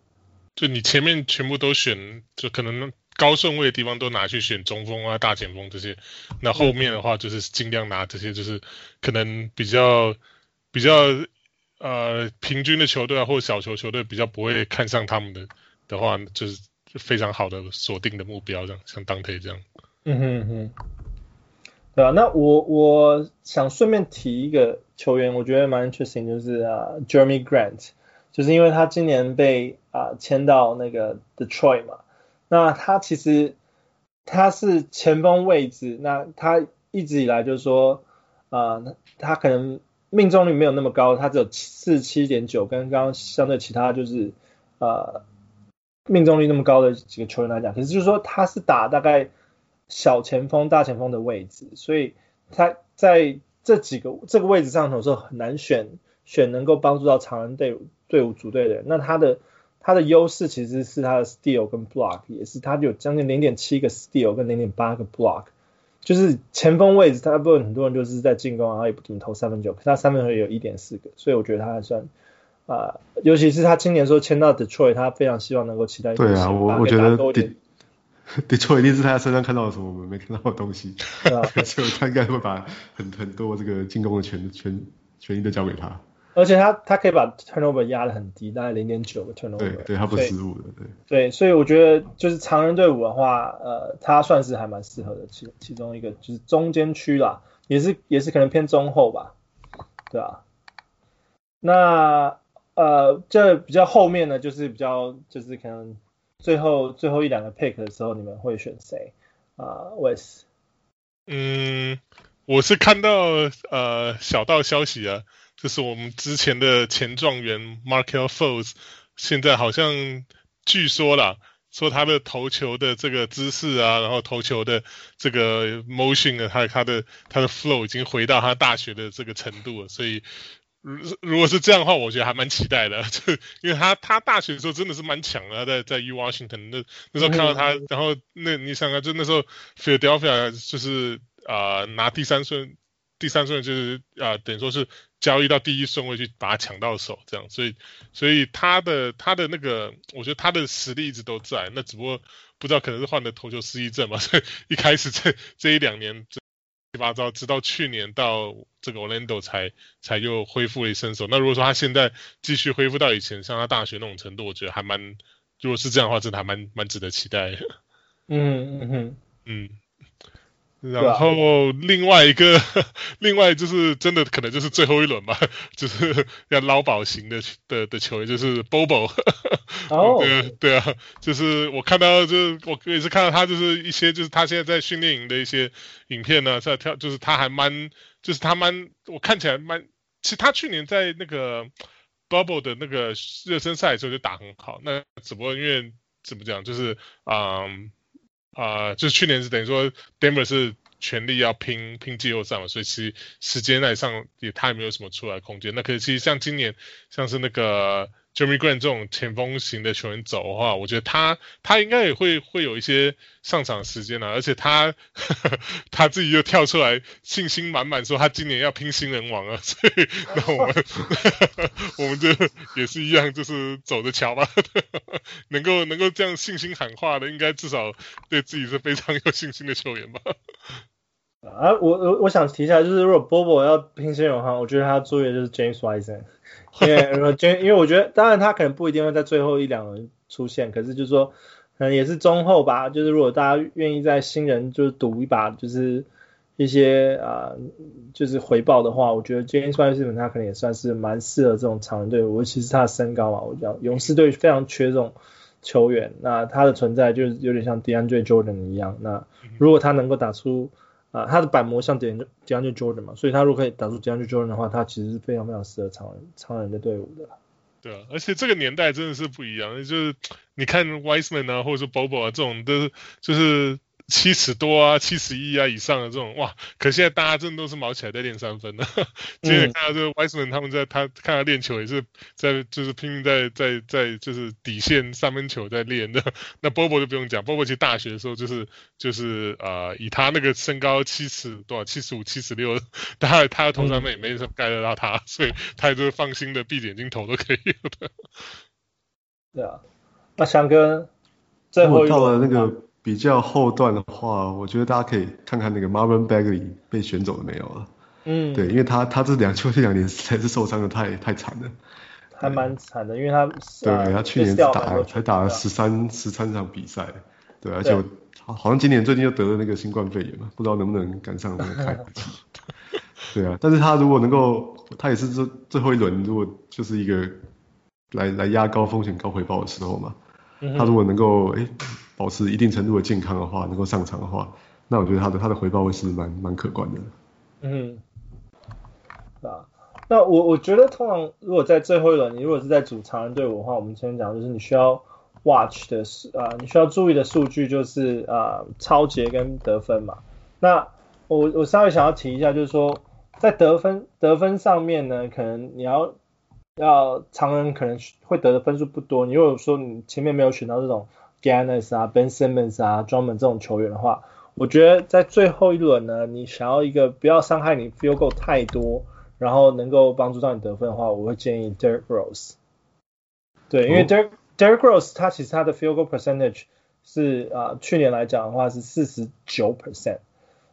就你前面全部都选，就可能高顺位的地方都拿去选中锋啊、大前锋这些。那后面的话就是尽量拿这些，就是可能比较比较呃平均的球队啊，或者小球球队比较不会看上他们的的话，就是非常好的锁定的目标，这样像 Donte 这样。嗯哼哼。对啊，那我我想顺便提一个球员，我觉得蛮 interesting，就是啊、Jeremy Grant，就是因为他今年被啊签、到那个 Detroit 嘛，那他其实他是前锋位置，那他一直以来就是说啊他可能命中率没有那么高，他只有四十七点九，跟刚刚相对其他就是呃、命中率那么高的几个球员来讲，可是就是说他是打大概。小前锋、大前锋的位置，所以他在这几个这个位置上头的时候很难选选能够帮助到常人队伍队伍组队的人。那他的他的优势其实是他的 steal 跟 block，也是他有将近零点七个 steal 跟零点八个 block。就是前锋位置，大部分很多人就是在进攻，然后也不怎么投三分球，可他三分球也有一点四个，所以我觉得他还算啊、呃，尤其是他今年说签到 Detroit，他非常希望能够期待。对啊，我我觉得。对，错一定是他在身上看到了什么我们没看到的东西，所以他应该会把很很多这个进攻的权权权益都交给他。而且他他可以把 turnover 压得很低，大概零点九个 turnover。对对，他不失误的，对。对，所以我觉得就是常人队伍的话，呃，他算是还蛮适合的其其中一个，就是中间区啦，也是也是可能偏中后吧，对啊。那呃，这比较后面呢，就是比较就是可能最后最后一两个 pick 的时候，你们会选谁啊？Wes？嗯，我是看到呃小道消息啊。就是我们之前的前状元 Markel Fultz，现在好像据说啦，说他的投球的这个姿势啊，然后投球的这个 motion 啊，他他的他的 flow 已经回到他大学的这个程度了。所以如如果是这样的话，我觉得还蛮期待的。就因为他他大学的时候真的是蛮强的，在在 U Washington 那那时候看到他，然后那你想啊，就那时候 Philadelphia 就是啊、呃、拿第三顺。第三顺就是啊、呃，等于说是交易到第一顺位去把他抢到手，这样，所以所以他的他的那个，我觉得他的实力一直都在，那只不过不知道可能是患了投球失忆症嘛，所以一开始这这一两年乱七八糟，直到去年到这个 Orlando 才才又恢复了一身手。那如果说他现在继续恢复到以前像他大学那种程度，我觉得还蛮，如果是这样的话，真的还蛮蛮值得期待的。嗯嗯嗯嗯。然后另外一个，另外就是真的可能就是最后一轮吧，就是要捞宝型的的的球员，就是 Bobo。哦。对对啊，就是我看到，就是我也是看到他，就是一些就是他现在在训练营的一些影片呢，在跳，就是他还蛮，就是他蛮，我看起来蛮，其实他去年在那个 Bubble 的那个热身赛的时候就打很好，那只不过因为怎么讲，就是嗯。啊、就去年是等于说，Denver 是全力要拼拼季后赛嘛，所以其实时间来上也他也没有什么出来空间。那可是其实像今年，像是那个。Jerami Grant 这种前锋型的球员走的话，我觉得他他应该也会会有一些上场时间啊，而且他 他自己又跳出来信心满满说他今年要拼新人王啊，所以那我们 我们就也是一样，就是走着瞧吧。能够能够这样信心喊话的，应该至少对自己是非常有信心的球员吧。啊，我我我想提一下，就是如果 Bobo 要拼新人王的话，我觉得他作业就是 James Wiseman。因为，因为我觉得，当然他可能不一定会在最后一两轮出现，可是就是说，可能也是中后吧。就是如果大家愿意在新人就是赌一把，就是一些啊、呃，就是回报的话，我觉得 James Wiseman 他可能也算是蛮适合这种长人队伍。尤其是他的身高嘛，我讲勇士队非常缺这种球员，那他的存在就是有点像 DeAndre Jordan 一样。那如果他能够打出。啊，他的板模像 DeAndre Jordan 嘛，所以他如果可以打出 DeAndre Jordan 的话，他其实是非常非常适合超人超人的队伍的。对啊，而且这个年代真的是不一样，就是你看 Wiseman 啊，或者说 Bobo 啊，这种都是就是。七尺多啊，七十一啊以上的这种哇，可现在大家真的都是毛起来在练三分的。今天看到这个 Wiseman 他们在他看他练球也是在就是拼命在在在就是底线三分球在练的。那 Bobo 就不用讲，Bobo 其实大学的时候就是就是啊、呃，以他那个身高七尺多少七十五七十六，他他的投三分也没什么盖得到他，所以他也就是放心的闭着眼睛投都可以的。对啊，那翔哥最后一到了那个。比较后段的话，我觉得大家可以看看那个 Marvin Bagley 被选走了没有了。嗯，对，因为他他这两就这两年实在是受伤的太太惨了，还蛮惨的，因为他对、呃、他去年打才打了十三十三场比赛，对，而且我好像今年最近又得了那个新冠肺炎嘛，不知道能不能赶上那个开季。对啊，但是他如果能够，他也是最最后一轮，如果就是一个来来压高风险高回报的时候嘛，嗯、他如果能够哎。保持一定程度的健康的话，能够上场的话，那我觉得他的他的回报会是蛮蛮可观的。嗯，啊，那我我觉得通常如果在最后一轮，你如果是在组长人队伍的话，我们先讲就是你需要 watch 的是啊，你需要注意的数据就是啊，抄截跟得分嘛。那我我稍微想要提一下，就是说在得分得分上面呢，可能你要要常人可能会得的分数不多，你如果说你前面没有选到这种。Giannis 啊，Ben Simmons 啊，Drummond 这种球员的话，我觉得在最后一轮呢，你想要一个不要伤害你 field goal 太多，然后能够帮助到你得分的话，我会建议 Derrick Rose。对，因为 Derrick Derrick Rose 他其实他的 field goal percentage 是啊、呃，去年来讲的话是四十九 percent，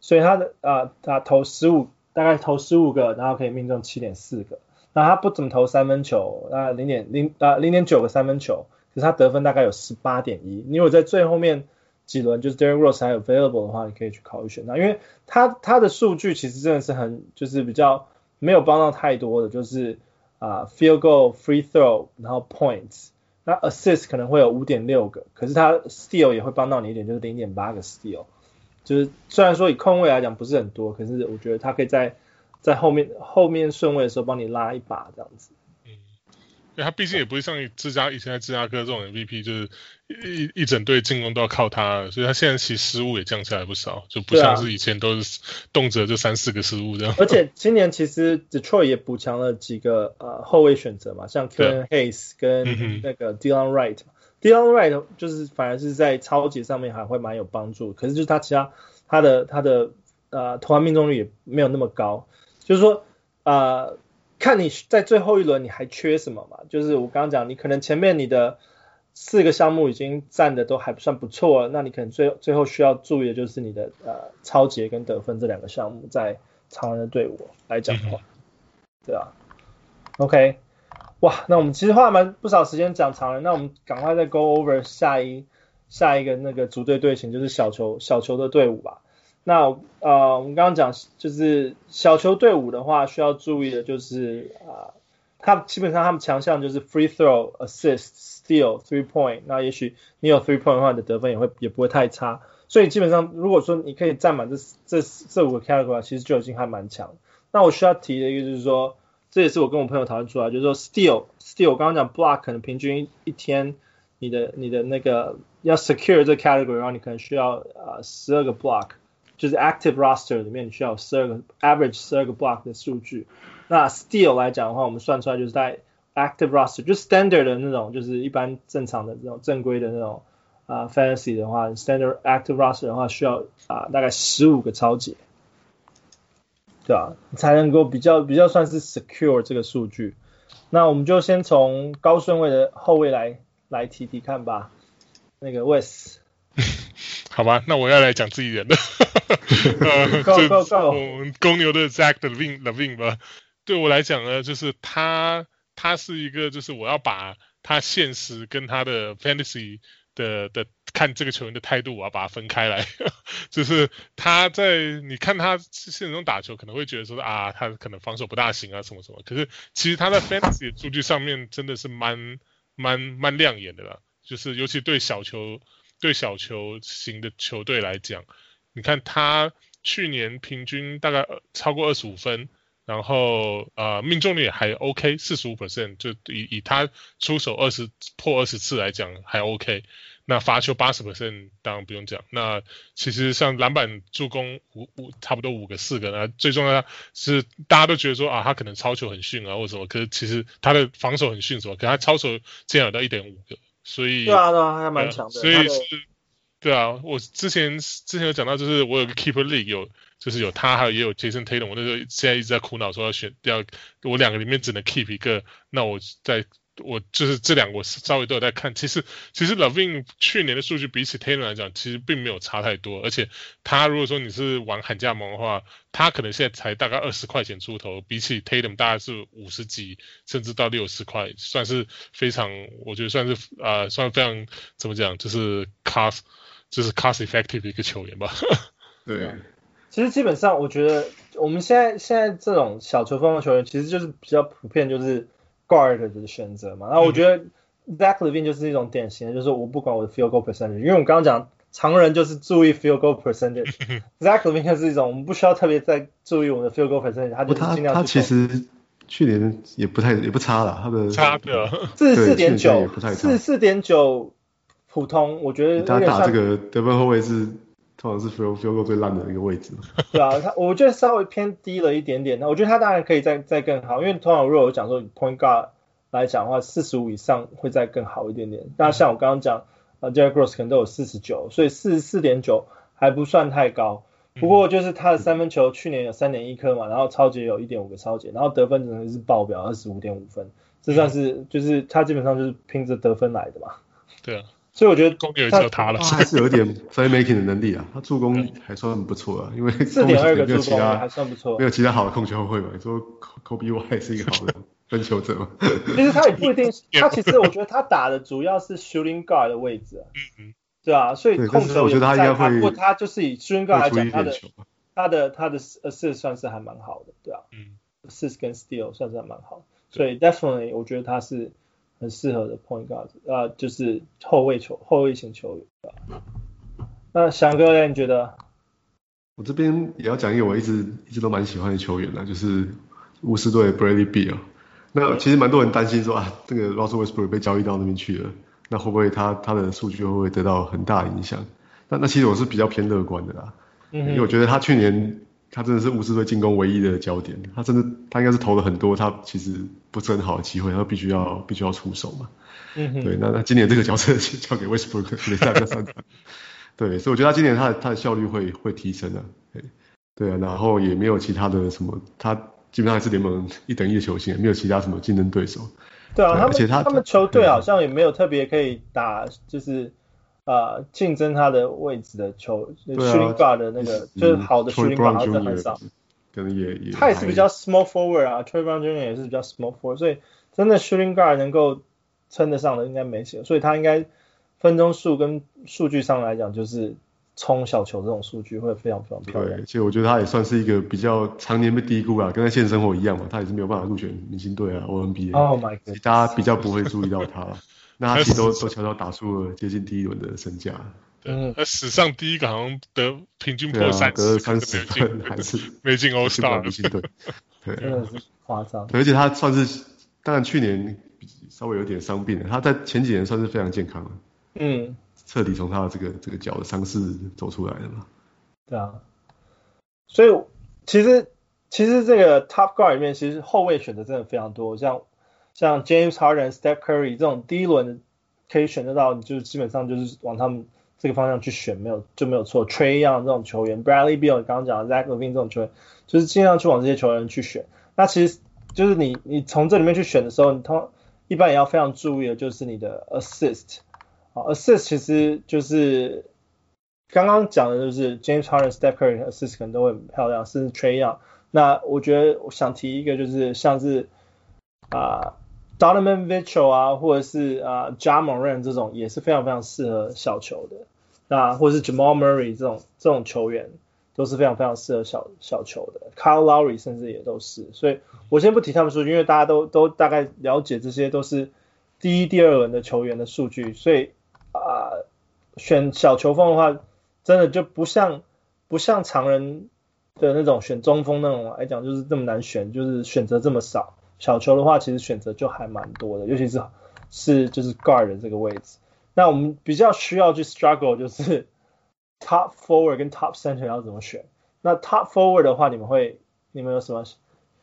所以他的啊、呃，他投十五大概投十五个，然后可以命中七点四个。那他不怎么投三分球，那零点零啊零点九个三分球，可是他得分大概有十八点一。你如果在最后面几轮就是 Derrick Rose 还有 available 的话，你可以去考虑选他，因为他他的数据其实真的是很就是比较没有帮到太多的，就是啊、field goal free throw 然后 points，那 assist 可能会有五点六个，可是他 steal 也会帮到你一点，就是零点八个 steal。就是虽然说以控卫来讲不是很多，可是我觉得他可以在在后面后面顺位的时候帮你拉一把这样子。嗯，因为他毕竟也不会像芝加以前在芝加哥这种 MVP，就是一一整队进攻都要靠他，所以他现在其实失误也降下来不少，就不像是以前都是动辄就三四个失误这样。而且今年其实 Detroit 也补强了几个呃后卫选择嘛，像 Killian Hayes 跟那个 Delon Wright。Delon Wright 就是反而是在抄截上面还会蛮有帮助，可是就是他其他他的他的呃投篮命中率也没有那么高，就是说呃看你在最后一轮你还缺什么嘛？就是我刚刚讲，你可能前面你的四个项目已经占的都还不算不错了，那你可能最最后需要注意的就是你的呃抄截跟得分这两个项目，在常人的队伍来讲的话，对啊，OK。哇，那我们其实花了蛮不少时间讲长人，那我们赶快再 go over 下一下一个那个组队队形，就是小球小球的队伍吧。那呃，我们刚刚讲就是小球队伍的话，需要注意的就是啊，他、基本上他们强项就是 free throw、assist、steal、three point。那也许你有 three point 的话，你的得分也会也不会太差。所以基本上如果说你可以占满这这这五个 category，其实就已经还蛮强。那我需要提的一个就是说。这也是我跟我朋友讨论出来，就是说 steal steal，我刚刚讲 block 可能平均一,天你的你的那个要 secure 这 category，然后你可能需要呃十二个 block，就是 active roster 里面你需要十二个 average 十二个 block 的数据。那 steal 来讲的话，我们算出来就是在 active roster 就 standard 的那种，就是一般正常的这种正规的那种啊、fantasy 的话，standard active roster 的话需要啊、大概十五个抄截。对啊，才能够比较比较算是 secure 这个数据。那我们就先从高顺位的后卫来来提提看吧。那个 west 好吧，那我要来讲自己人的。呃、Go Go Go！公牛的 Zach LaVine LaVine 吧。对我来讲呢，就是他他是一个，就是我要把他现实跟他的 fantasy 的的。看这个球员的态度，我要把它分开来。就是他在你看他现实中打球，可能会觉得说啊，他可能防守不大行啊，什么什么。可是其实他在 fantasy 的数据上面真的是蛮蛮蛮亮眼的啦。就是尤其对小球对小球型的球队来讲，你看他去年平均大概超过二十五分，然后呃命中率还 OK，四十五 percent，就以以他出手二十破二十次来讲还 OK。那罚球八十 percent 当然不用讲。那其实像篮板、助攻五五差不多五个四个。那最重要的是大家都觉得说啊，他可能抄球很逊啊，或者什么。可是其实他的防守很逊什么？可是他抄球竟然有到一点五个，所以对啊对啊，还蛮强的。所以是，对啊，我之前之前有讲到，就是我有个 keeper league 有，就是有他，还有也有 Jason Taylor，。我那时候现在一直在苦恼说要选要我两个里面只能 keep 一个，那我在。我就是这两个，我稍微都有在看。其实，其实 LaVine 去年的数据比起 Taylor 来讲，其实并没有差太多。而且，他如果说你是玩喊价盟的话，他可能现在才大概二十块钱出头，比起 Tatum 大概是五十几，甚至到六十块，算是非常，我觉得算是啊、呃，算非常怎么讲，就是 cost，就是 cost effective 的一个球员吧。对，其实基本上我觉得我们现在现在这种小球风的球员，其实就是比较普遍，就是。Guard 的选择嘛，那我觉得 Zach Levine 就是一种典型的，就是我不管我的 field goal percentage，因为我刚刚讲常人就是注意 field goal percentage，Zach LaVine 是一种我们不需要特别再注意我们的 field goal percentage，他就尽量他他其实去年也不太也不差了，他的差的四十四点九，四十四点九普通，我觉得他打这个得分后卫是。通常是 field field goal 最烂的一个位置。对啊，他我觉得稍微偏低了一点点。那我觉得他当然可以再再更好，因为通常如果我讲说 point guard 来讲的话，四十五以上会再更好一点点。那像我刚刚讲，呃 Derrick Rose 可能都有四十九，所以四十四点九还不算太高。不过就是他的三分球去年有三点一颗嘛，然后超级有一点五个超级，然后得分真的是爆表二十五点五分，这算是就是他基本上就是拼着得分来的嘛。对啊。所以我觉得攻也只有他了，他还 是有点 playmaking 的能力啊，他助攻还算不错啊，因为四点二个助攻还算不错，没有其他好的控球后卫嘛。你说 Kobe Y 是一个好的 分球者嘛。其实他也不一定，他其实我觉得他打的主要是 shooting guard 的位置，嗯嗯，对啊，所以控球我觉得他应该会，不过他就是以 shooting guard 来讲，他的他的他的 assist 算是还蛮好的，对啊，嗯，assist 跟 steal 算是还蛮好，所以 definitely 我觉得他是很适合的 point guard，呃，就是后卫球后卫型球员？那翔哥呢？你觉得？我这边也要讲一个我一直一直都蛮喜欢的球员啦，就是巫师队 Bradley Beal。那其实蛮多人担心说啊，这个 Russell Westbrook 被交易到那边去了，那会不会他他的数据会不会得到很大影响？那那其实我是比较偏乐观的啦，因为我觉得他去年他真的是巫师队进攻唯一的焦点，他真的他应该是投了很多他其实不是很好的机会，他必须要必须要出手嘛。嗯对，那那今年这个角色 就交给 Westbrook 没在这三场。对，所以我觉得他今年他的他的效率会会提升的，对，对啊，然后也没有其他的什么，他基本上还是联盟一等一的球星，没有其他什么竞争对手。对啊，对而且他他们球队好像也没有特别可以打，就是啊竞争他的位置的球，shooting guard 的那个就是好的 shooting guard 好像很少，可能也也他也是比较 small forward 啊，Troy Brown Jr. 也是比较 small forward，所以真的 shooting guard 能够称得上的应该没几个，所以他应该。分钟数跟数据上来讲，就是冲小球这种数据会非常非常漂亮。对，其实我觉得他也算是一个比较常年被低估啊，跟他现实生活一样嘛，他也是没有办法入选明星队啊，O N B A。Oh my god！大家比较不会注意到他，那他其实都都悄悄打出了接近第一轮的身价。嗯，他史上第一个好像得平均破三十，得三十分还是没进 All Star 明星队。对，真的是夸张。而且他算是，当然去年稍微有点伤病了，他在前几年算是非常健康了。嗯，彻底从他的这个这个脚的伤势走出来了嘛？对啊，所以其实其实这个 Top Guard 里面，其实后卫选择真的非常多，像像 James Harden、Steph Curry 这种第一轮可以选择到，你就基本上就是往他们这个方向去选，没有就没有错。Trae Young 这种球员，Bradley Beal 刚刚讲的 Zach LaVine 这种球员，就是尽量去往这些球员去选。那其实就是你你从这里面去选的时候，你通一般也要非常注意的就是你的 Assist。好，assist 其实就是刚刚讲的，就是 James Harden、Steph Curry assist 可能都会很漂亮，甚至 Trae Young。那我觉得我想提一个，就是像是啊、Donovan Mitchell 啊，或者是啊 Ja Morant 这种，也是非常非常适合小球的。那或者是 Jamal Murray 这种这种球员，都是非常非常适合小小球的。Kyle Lowry 甚至也都是。所以我先不提他们数据，因为大家都都大概了解这些都是第一、第二轮的球员的数据，所以。啊、呃，选小球风的话，真的就不像不像常人的那种选中锋那种来讲，就是这么难选，就是选择这么少。小球的话，其实选择就还蛮多的，尤其是是就是 guard 的这个位置。那我们比较需要去 struggle 就是 top forward 跟 top center 要怎么选。那 top forward 的话，你们会你们有什么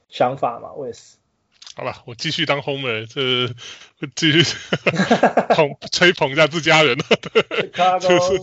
想法吗？我也是。好吧，我继续当 homer，这继续 捧吹捧一下自家人了，就是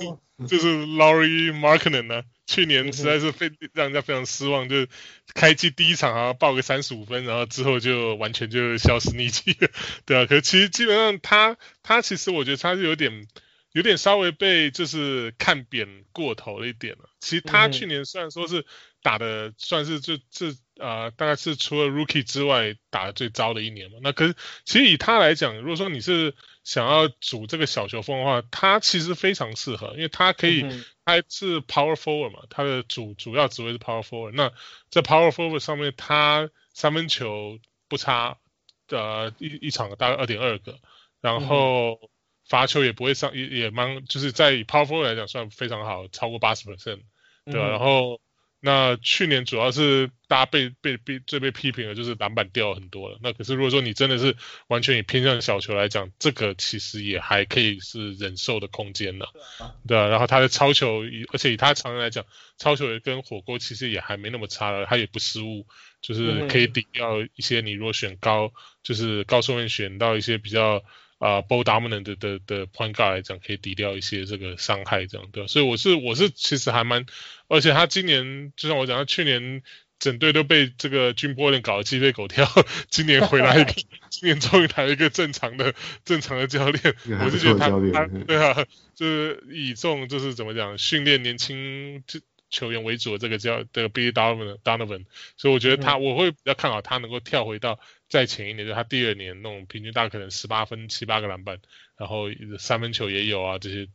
就是 Laurie Markkanen 呢，去年实在是非让人家非常失望，就是开季第一场啊爆个三十五分，然后之后就完全就消失匿迹了，对啊，可是其实基本上他他其实我觉得他是有点有点稍微被就是看扁过头了一点了，其实他去年虽然说是。打的算是这这啊，大概是除了 Rookie 之外打的最糟的一年嘛。那可是其实以他来讲，如果说你是想要组这个小球风的话，他其实非常适合，因为他可以，他是 Power Forward 嘛，他的主主要职位是 Power Forward。那在 Power Forward 上面，他三分球不差，呃，一一场大概二点二个，然后罚球也不会上，也也蛮，就是在以 Power Forward 来讲算非常好，超过八十 percent，对吧？然后。那去年主要是大家被被被最被批评的就是篮板掉很多了。那可是如果说你真的是完全以偏向小球来讲，这个其实也还可以是忍受的空间呢。对啊，然后他的超球，而且以他常人来讲，超球也跟火锅其实也还没那么差了，他也不失误，就是可以顶掉一些你如果选高，就是高顺位选到一些比较。啊、呃、ball dominant 的的的 point guard 来讲，可以抵掉一些这个伤害，这样对，所以我是我是其实还蛮，而且他今年就像我讲，他去年整队都被这个军波人搞得鸡飞狗跳，今年回来一 个，今年终于来了一个正常的正常的教练，我是觉得他他对啊，就是以这种就是怎么讲训练年轻就球员为主的这个叫这个 Billy Donovan Donovan，所以我觉得他、嗯、我会比较看好他能够跳回到再前一年，就是他第二年那种平均大概可能十八分七八个篮板，然后三分球也有啊这些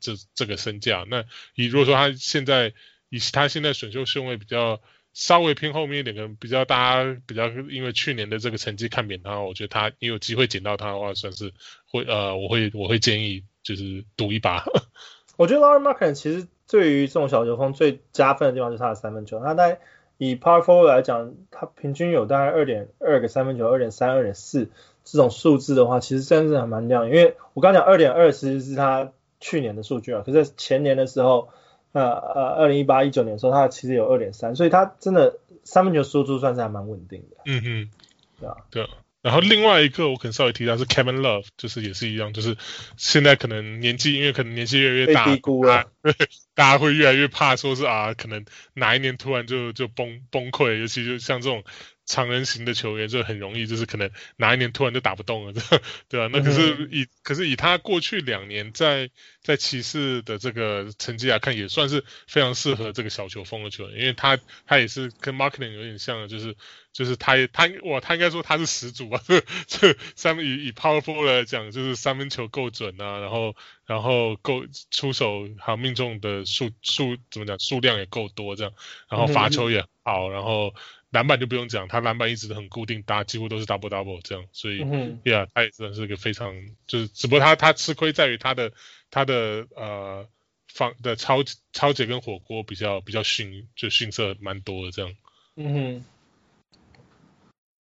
这这个身价。那以如果说他现在以他现在选秀顺位比较稍微偏后面一点，可能比较大家比较因为去年的这个成绩看扁他，我觉得他你有机会捡到他的话，算是会呃我会我会建议就是赌一把。我觉得 Lauri Markkanen 其实对于这种小球风最加分的地方就是他的三分球。他在以 Power Forward 来讲，他平均有大概二点二个三分球，二点三、二点四这种数字的话，其实真的是还蛮亮。因为我刚讲二点二其实是他去年的数据啊，可是前年的时候，呃呃，二零一八一九年的时候，他其实有二点三，所以他真的三分球输出算是还蛮稳定的。嗯哼，对啊，对。然后另外一个我可能稍微提到是 Kevin Love，就是也是一样，就是现在可能年纪因为可能年纪越来越大，被低估了，对，大家会越来越怕说是啊，可能哪一年突然就就崩崩溃，尤其就像这种。长人型的球员就很容易，就是可能哪一年突然就打不动了，对吧、啊？那可是以、嗯、可是以他过去两年在在骑士的这个成绩来看，也算是非常适合这个小球风的球员，因为他他也是跟 Markkanen 有点像的，就是就是他他哇，他应该说他是始祖啊，这三分以以 Power Forward 来讲，就是三分球够准啊，然后然后够出手还有命中的数数怎么讲数量也够多这样，然后罚球也好，然后。篮板就不用讲，他篮板一直都很固定，打几乎都是 double double 这样，所以，嗯，Yeah，他也算是一个非常，就是只不过他他吃亏在于他的他的呃方的超超级跟火锅比较比较逊，就逊色蛮多的这样。嗯哼。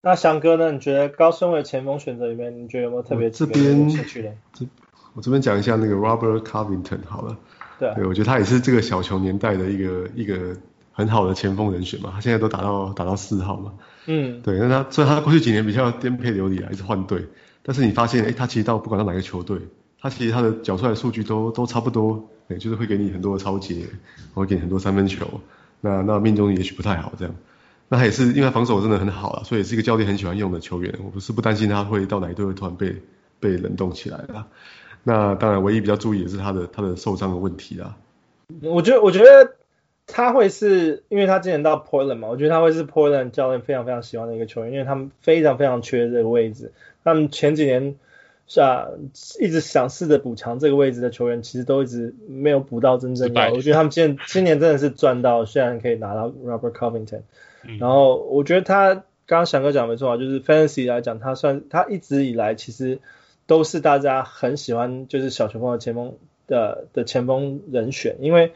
那翔哥呢？你觉得高顺位前锋选择里面，你觉得有没有特别这边？这我这边讲一下那个 Robert Covington 好了。对。对，我觉得他也是这个小球年代的一个一个。很好的前锋人选嘛，他现在都打到打到四号嘛。嗯，对，那他虽然他过去几年比较颠沛流离啊，一直换队，但是你发现，哎，他其实到不管到哪个球队，他其实他的缴出来的数据都都差不多，对，就是会给你很多的超截，会给你很多三分球，那那命中率也许不太好这样。那他也是因为防守真的很好了，所以也是一个教练很喜欢用的球员。我不是不担心他会到哪一队会突然被被冷冻起来啦。那当然，唯一比较注意的是他的他的受伤的问题啦。我觉得，我觉得。他会是因为他之前到 Portland 嘛，我觉得他会是 Portland 教练非常非常喜欢的一个球员，因为他们非常非常缺这个位置。他们前几年是啊，一直想试着补强这个位置的球员，其实都一直没有补到真正要。我觉得他们今今年真的是赚到，虽然可以拿到 Robert Covington。然后我觉得他刚刚翔哥讲没错啊，就是 Fantasy 来讲，他算他一直以来其实都是大家很喜欢，就是小前锋的前锋的的前锋人选，因为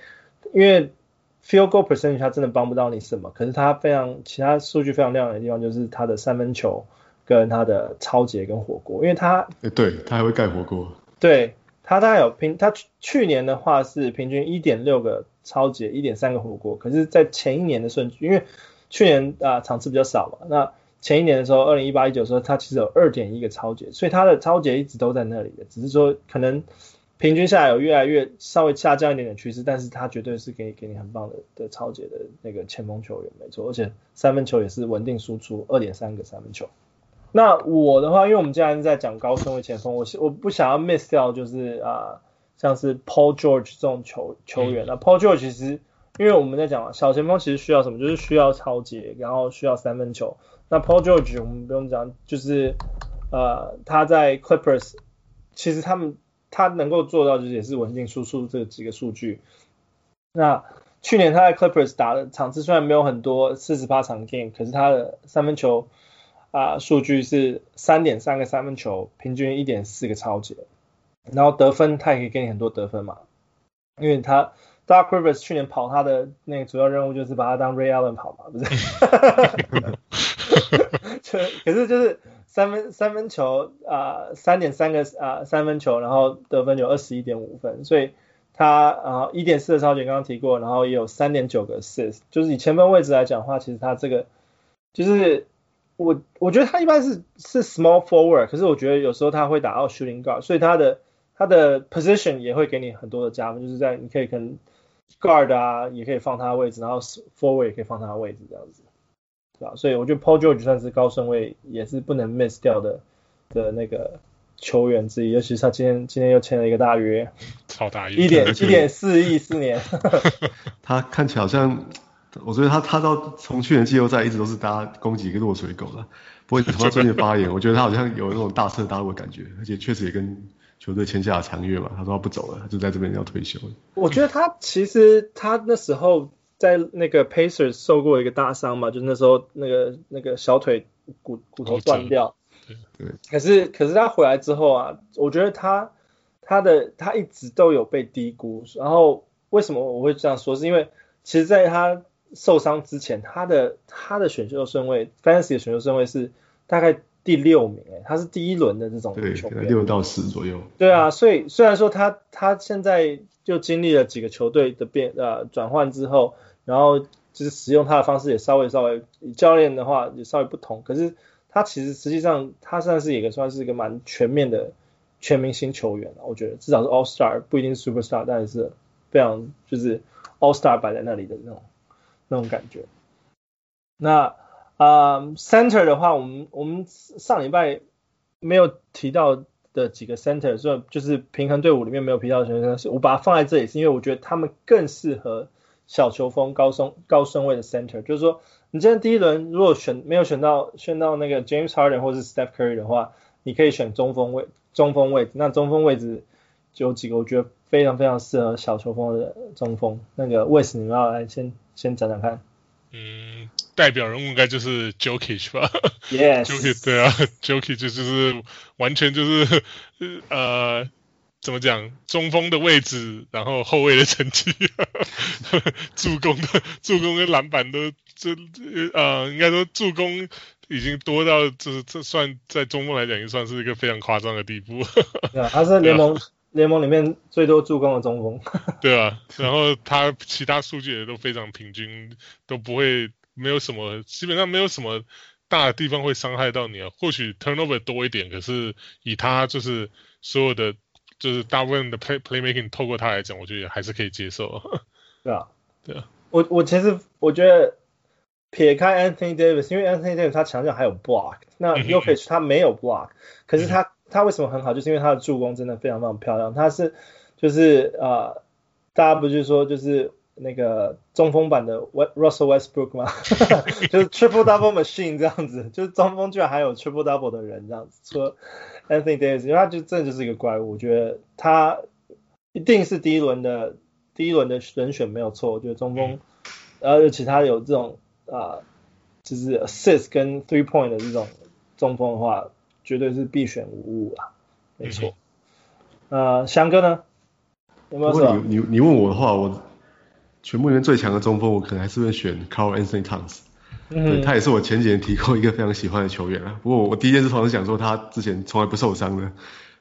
因为。Field goal percentage 他真的帮不到你什么，可是他非常其他数据非常亮眼的地方就是他的三分球跟他的抄截跟火锅，因为他，欸、对他还会盖火锅，对他大概有平他去去年的话是平均一点六个抄截，一点三个火锅，可是，在前一年的顺序，因为去年啊场次比较少嘛，那前一年的时候，二零一八一九的时候，他其实有二点一个抄截，所以他的抄截一直都在那里的，只是说可能。平均下来有越来越稍微下降一点点趋势，但是他绝对是给给你很棒的的超级的那个前锋球员，没错，而且三分球也是稳定输出二点三个三分球。那我的话，因为我们既然在讲高顺位前锋，我我不想要 miss 掉，就是啊，像是 Paul George 这种球球员。那 Paul George 其实，因为我们在讲小前锋其实需要什么，就是需要超级，然后需要三分球。那 Paul George 我们不用讲，就是呃他在 Clippers 其实他们。他能够做到就是也是稳定输出这几个数据。那去年他在 Clippers 打的场次虽然没有很多，四十八场 game，可是他的三分球啊数据是三点三个三分球，平均一点四个超级，然后得分他也可以给你很多得分嘛，因为他 Doc Rivers 去年跑他的那个主要任务就是把他当 Ray Allen 跑嘛，不是？可是就是。三分三分球啊，三点三个啊三分球，然后得分有二十一点五分，所以他啊一点四的抄截刚刚提过，然后也有三点九个 assist，就是以前锋位置来讲的话，其实他这个就是我我觉得他一般是是 small forward，可是我觉得有时候他会打到 shooting guard，所以他的他的 position 也会给你很多的加分，就是在你可以跟 guard 啊，也可以放他的位置，然后 forward 也可以放他的位置这样子。所以我觉得 Paul George 算是高顺位，也是不能 miss 掉的的那个球员之一，尤其是他今天今天又签了一个大约，超大约，一点一点四亿四年。他看起来好像，我觉得他他到从去年季后赛一直都是大家攻击一个落水狗了。不过从他最近发言，我觉得他好像有那种大彻大悟的感觉，而且确实也跟球队签下了长约嘛。他说他不走了，他就在这边要退休。我觉得他其实他那时候在那个 Pacers 受过一个大伤嘛，就是那时候那个那个小腿骨骨头断掉。对，可是可是他回来之后啊，我觉得他他的他一直都有被低估。然后为什么我会这样说？是因为其实在他受伤之前，他的他的选秀顺位，Fantasy 的选秀顺位是大概第六名，哎，他是第一轮的这种球员，六到十左右。对啊，所以虽然说他他现在就经历了几个球队的变呃转换之后，然后就是使用他的方式也稍微稍微教练的话也稍微不同，可是。他其实实际上，他算是一个算是一个蛮全面的全明星球员，我觉得至少是 All Star，不一定 Super Star，但是非常就是 All Star 摆在那里的那种那种感觉。那啊、Center 的话，我们我们上礼拜没有提到的几个 Center，所以就是平衡队伍里面没有提到的选手，是我把它放在这里，是因为我觉得他们更适合小球风高松高顺位的 Center，就是说。你今天第一轮如果选没有选到选到那个 James Harden 或是 Steph Curry 的话，你可以选中锋位中锋位置。那中锋位置就有几个我觉得非常非常适合小球风的中锋。那个 Wes 你们要来先先讲讲看。嗯，代表人物应该就是 Jokic 吧？Yes。Jokic 对啊，Jokic 就是完全就是呃。怎么讲？中锋的位置，然后后卫的成绩，助攻的助攻跟篮板都这呃，应该说助攻已经多到这这算在中锋来讲，也算是一个非常夸张的地步。对啊，他是联盟 联盟里面最多助攻的中锋。对啊，然后他其他数据也都非常平均，都不会没有什么，基本上没有什么大的地方会伤害到你啊。或许 turnover 多一点，可是以他就是所有的。就是大部分的 play playmaking 透过他来讲，我觉得还是可以接受。对啊，对啊。我我其实我觉得撇开 Anthony Davis，因为 Anthony Davis 他强项还有 block，那 y o k i c 他没有 block，可是他他为什么很好？就是因为他的助攻真的非常非常漂亮。他是就是呃，大家不是说就是那个中锋版的 Russell Westbrook 吗？就是 triple double machine 这样子，就是中锋居然还有 triple double 的人这样子说。Anthony Davis，因为他就真的就是一个怪物，我觉得他一定是第一轮的第一轮的人选没有错。我觉得中锋，而且他有这种啊、呃，就是 assist 跟 three point 的这种中锋的话，绝对是必选无误啊，没错。呃，翔哥呢？有没有？如果你你你问我的话，我全部里面最强的中锋，我可能还是会选 Carl Anthony Towns。对，他也是我前几年提过一个非常喜欢的球员啊。不过我第一件事同时想说，他之前从来不受伤的。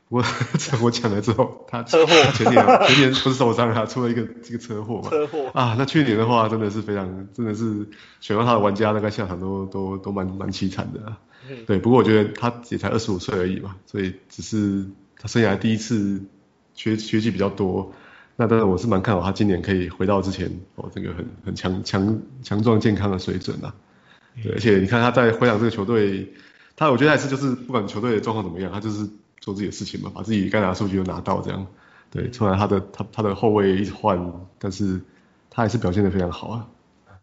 不过 我讲了之后，他车祸前年前年不是受伤，他出了一个这个车祸嘛。车祸啊，那去年的话真的是非常，真的是选到他的玩家大概下场都都都蛮蛮凄惨的啊。对，不过我觉得他也才二十五岁而已嘛，所以只是他生涯第一次缺缺技比较多。那当然我是蛮看好他今年可以回到之前哦这个很很强强强壮健康的水准啊。对，而且你看他在回想这个球队，他我觉得还是就是不管球队的状况怎么样，他就是做自己的事情嘛，把自己该拿的数据都拿到这样。对，虽然他的他他的后卫一直换，但是他还是表现的非常好啊。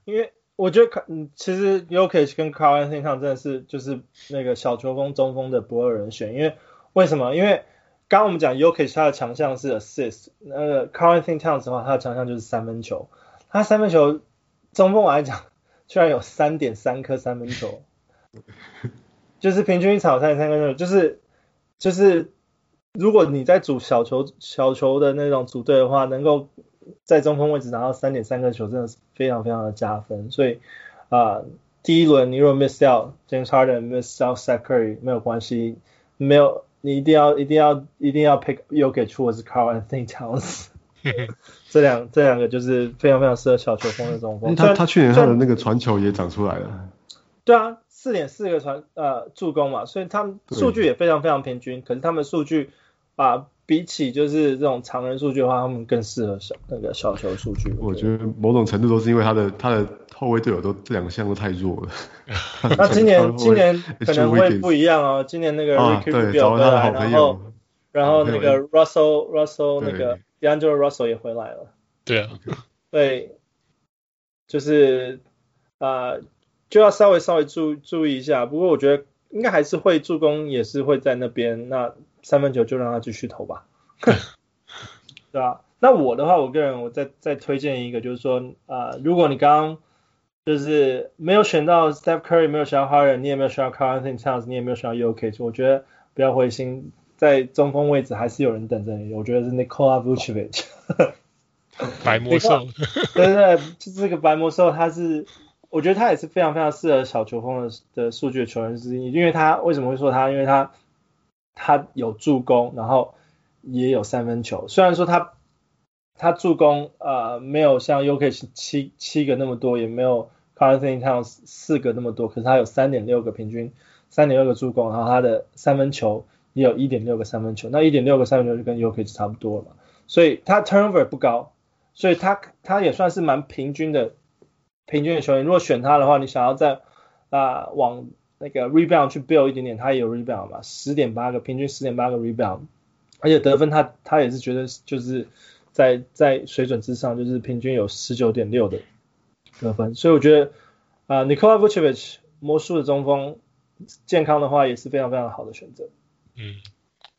因为我觉得嗯，其实 Jokic 跟 Carl Anthony 真的是就是那个小球风中锋的不二人选。因为为什么？因为刚刚我们讲 Jokic 他的强项是 assist，那个 Karl-Anthony Towns 的话，他的强项就是三分球。他三分球中锋来讲。居然有三点三颗三分球，就是平均一场三点三颗球，就是就是如果你在组小球小球的那种组队的话，能够在中锋位置拿到三点三颗球，真的是非常非常的加分。所以啊、呃，第一轮你如果 miss 掉 James Harden，miss 掉 Steph Curry 没有关系，没有你一定要一定要一定要 pick Jokic 或是 Carl Anthony Towns。这两这两个就是非常非常适合小球风的中锋。他他去年他的那个传球也长出来了。对啊，四点四个传呃助攻嘛，所以他们数据也非常非常平均。可是他们数据啊，比起就是这种常人数据的话，他们更适合小那个小球数据。我觉得某种程度都是因为他的他的后卫队友都这两项都太弱了。那今年 今年可能会不一样哦，今年那个 Ricky Rubio 回来，然后然后那个 Russell Russell 那个 D'Angelo Russell 也回来了。对啊，对，就是啊、呃，就要稍微稍微注注意一下。不过我觉得应该还是会助攻，也是会在那边。那三分球就让他继续投吧，对吧？那我的话，我个人我再再推荐一个，就是说啊、呃，如果你刚刚就是没有选到 Steph Curry，没有选到 Harden，你也没有选到 Karl-Anthony Towns，你也没有选到 Jokic，我觉得不要灰心，在中锋位置还是有人等着你。我觉得是 Nikola Vucevic。白魔兽，对对对，就这个白魔兽，他是，我觉得他也是非常非常适合小球风的的数据的球员之一，因为他为什么会说他？因为他他有助攻，然后也有三分球。虽然说他他助攻呃没有像 Jokic 七七个那么多，也没有 Karl-Anthony Towns 四个那么多，可是他有三点六个平均三点六个助攻，然后他的三分球也有一点六个三分球，那一点六个三分球就跟 Jokic 差不多了，所以他 turnover 不高。所以他他也算是蛮平均的平均的球员。如果选他的话，你想要在啊、往那个 rebound 去 build 一点点，他也有 rebound 嘛，十点八个平均十点八个 rebound，而且得分他他也是觉得就是在在水准之上，就是平均有十九点六的得分。所以我觉得啊、呃、Nikola Vucevic 魔术的中锋健康的话也是非常非常好的选择。嗯，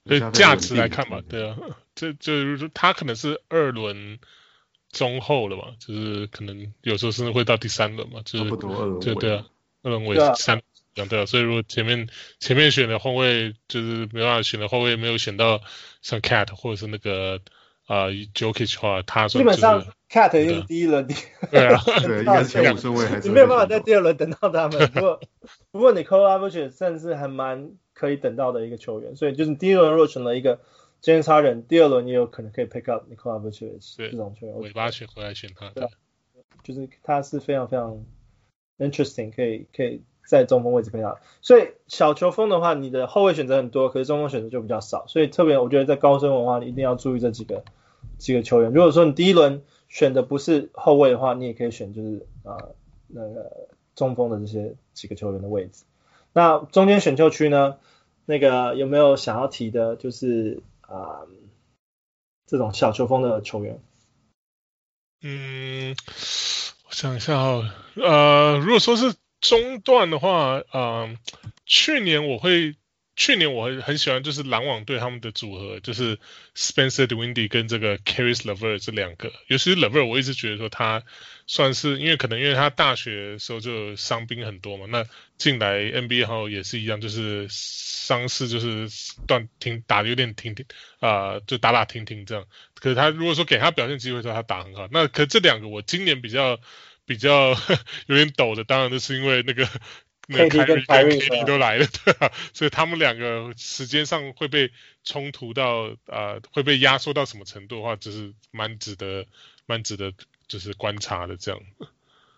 对价值来看嘛，对啊，这就是说他可能是二轮。中后了嘛，就是可能有时候甚至会到第三轮嘛，就是对对啊，二轮尾三两对啊，所以如果前面前面选的后卫就是没办法选的后卫没有选到像 Cat 或者是那个啊 Jokic 的话，他基本上 Cat 是第一轮，对啊，对，应该是前五顺位还是你没有办法在第二轮等到他们。不过不过你 Vucevic 甚至还蛮可以等到的一个球员，所以就是第一轮如果选了一个。今天差人，第二轮也有可能可以 pick up Nikola Vucevic 这种球员，尾巴选回来选他，对，就是他是非常非常 interesting，可以可以在中锋位置配到。所以小球风的话，你的后卫选择很多，可是中锋选择就比较少。所以特别我觉得在高深文化，你一定要注意这几个几个球员。如果说你第一轮选的不是后卫的话，你也可以选就是啊、呃、那个中锋的这些几个球员的位置。那中间选秀区呢，那个有没有想要提的？就是啊、这种小球风的球员，嗯，我想一下哦，呃，如果说是中段的话，啊、去年我会，去年我很很喜欢，就是篮网队他们的组合，就是 Spencer Dinwiddie 跟这个 Caris Lever 这两个，尤其是 Lever，我一直觉得说他算是，因为可能因为他大学的时候就伤兵很多嘛，那进来 NBA 后也是一样，就是。伤势就是断停打的有点停停啊、就打打停停这样。可是他如果说给他表现机会的时候，他打很好。那可这两个我今年比较比较 有点抖的，当然就是因为那个那个凯瑞跟 KD 都来了，对啊，所以他们两个时间上会被冲突到啊、呃，会被压缩到什么程度的话，就是蛮值得蛮值得就是观察的这样。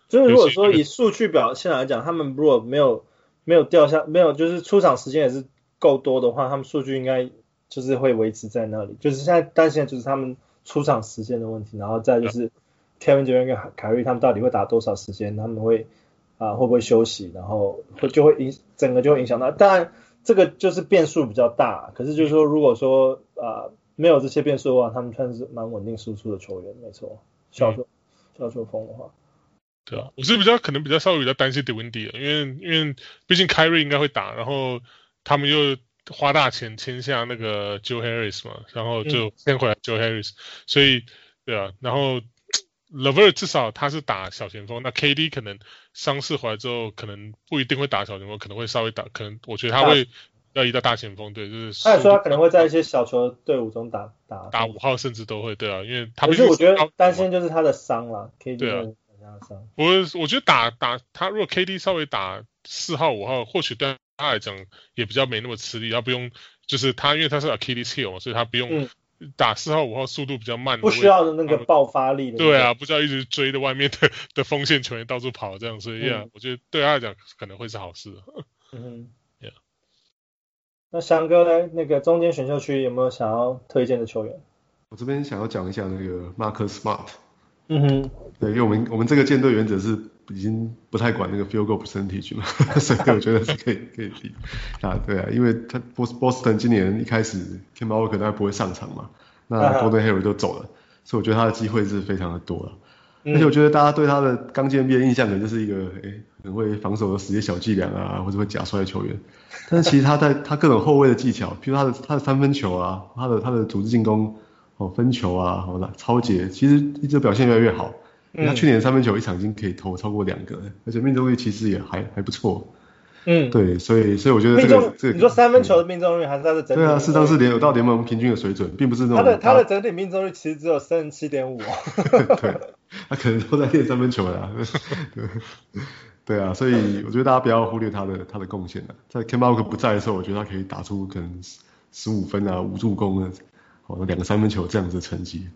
就是如果说以数据表现来讲，他们如果没有没有掉下，没有就是出场时间也是。够多的话，他们数据应该就是会维持在那里。就是现在担心的就是他们出场时间的问题，然后再就是 Kevin Durant 跟凯瑞他们到底会打多少时间，他们会啊、呃、会不会休息，然后会就会影整个就会影响到。当然这个就是变数比较大，可是就是说如果说啊、呃、没有这些变数的话，他们算是蛮稳定输出的球员，没错。小球小球风的话，对啊，我是比较可能比较稍微比较担心 Dinwiddie 因为因为毕竟凯瑞应该会打，然后。他们又花大钱签下那个 Joe Harris 嘛，然后就签回来 Joe Harris，、嗯、所以对啊，然后 LeVert 至少他是打小前锋，那 KD 可能伤势回来之后，可能不一定会打小前锋，可能会稍微打，可能我觉得他会要移到大前锋，对，就是。他也说他可能会在一些小球队伍中打打打五号，甚至都会对啊，因为他不是我觉得担心就是他的伤了，KD 对啊，我我觉得打打他如果 KD 稍微打四号五号，或许对。他来讲也比较没那么吃力，他不用就是他，因为他是 Achilles heel 嘛，所以他不用打四号五号速度比较慢的，不需要的那个爆发力的。对啊，不需要一直追着外面的 的锋线球员到处跑这样，所以呀、嗯，我觉得对他来讲可能会是好事。嗯，Yeah。那翔哥呢？那个中间选秀区有没有想要推荐的球员？我这边想要讲一下那个 Marcus Smart。嗯哼，对，因为我们我们这个舰队原则是已经不太管那个 field goal percentage 了，所以我觉得是可以可以比啊，对啊，因为他波波士顿今年一开始 Kemba Walker 大概不会上场嘛，那 Gordon Hayward 都走了，啊、所以我觉得他的机会是非常的多了。而且我觉得大家对他的刚进 NBA 印象可能就是一个诶很会防守的实业小伎俩啊，或者会假摔的球员。但是其实他在 他各种后卫的技巧，譬如他的他的三分球啊，他的他的组织进攻哦分球啊，好了抄截，其实一直表现越来越好。他去年三分球一场已经可以投超过两个，而且命中率其实也还还不错。嗯，对，所以所以我觉得这个这个你说三分球的命中率还是他的整体？对啊，适当是联有到联盟平均的水准，并不是那种他的他的整体命中率其实只有三十七点五。对，他可能都在练三分球了。对，对啊，所以我觉得大家不要忽略他的他的贡献了。在 Walker 不在的时候，我觉得他可以打出可能十五分啊、五助攻啊、哦两个三分球这样子的成绩。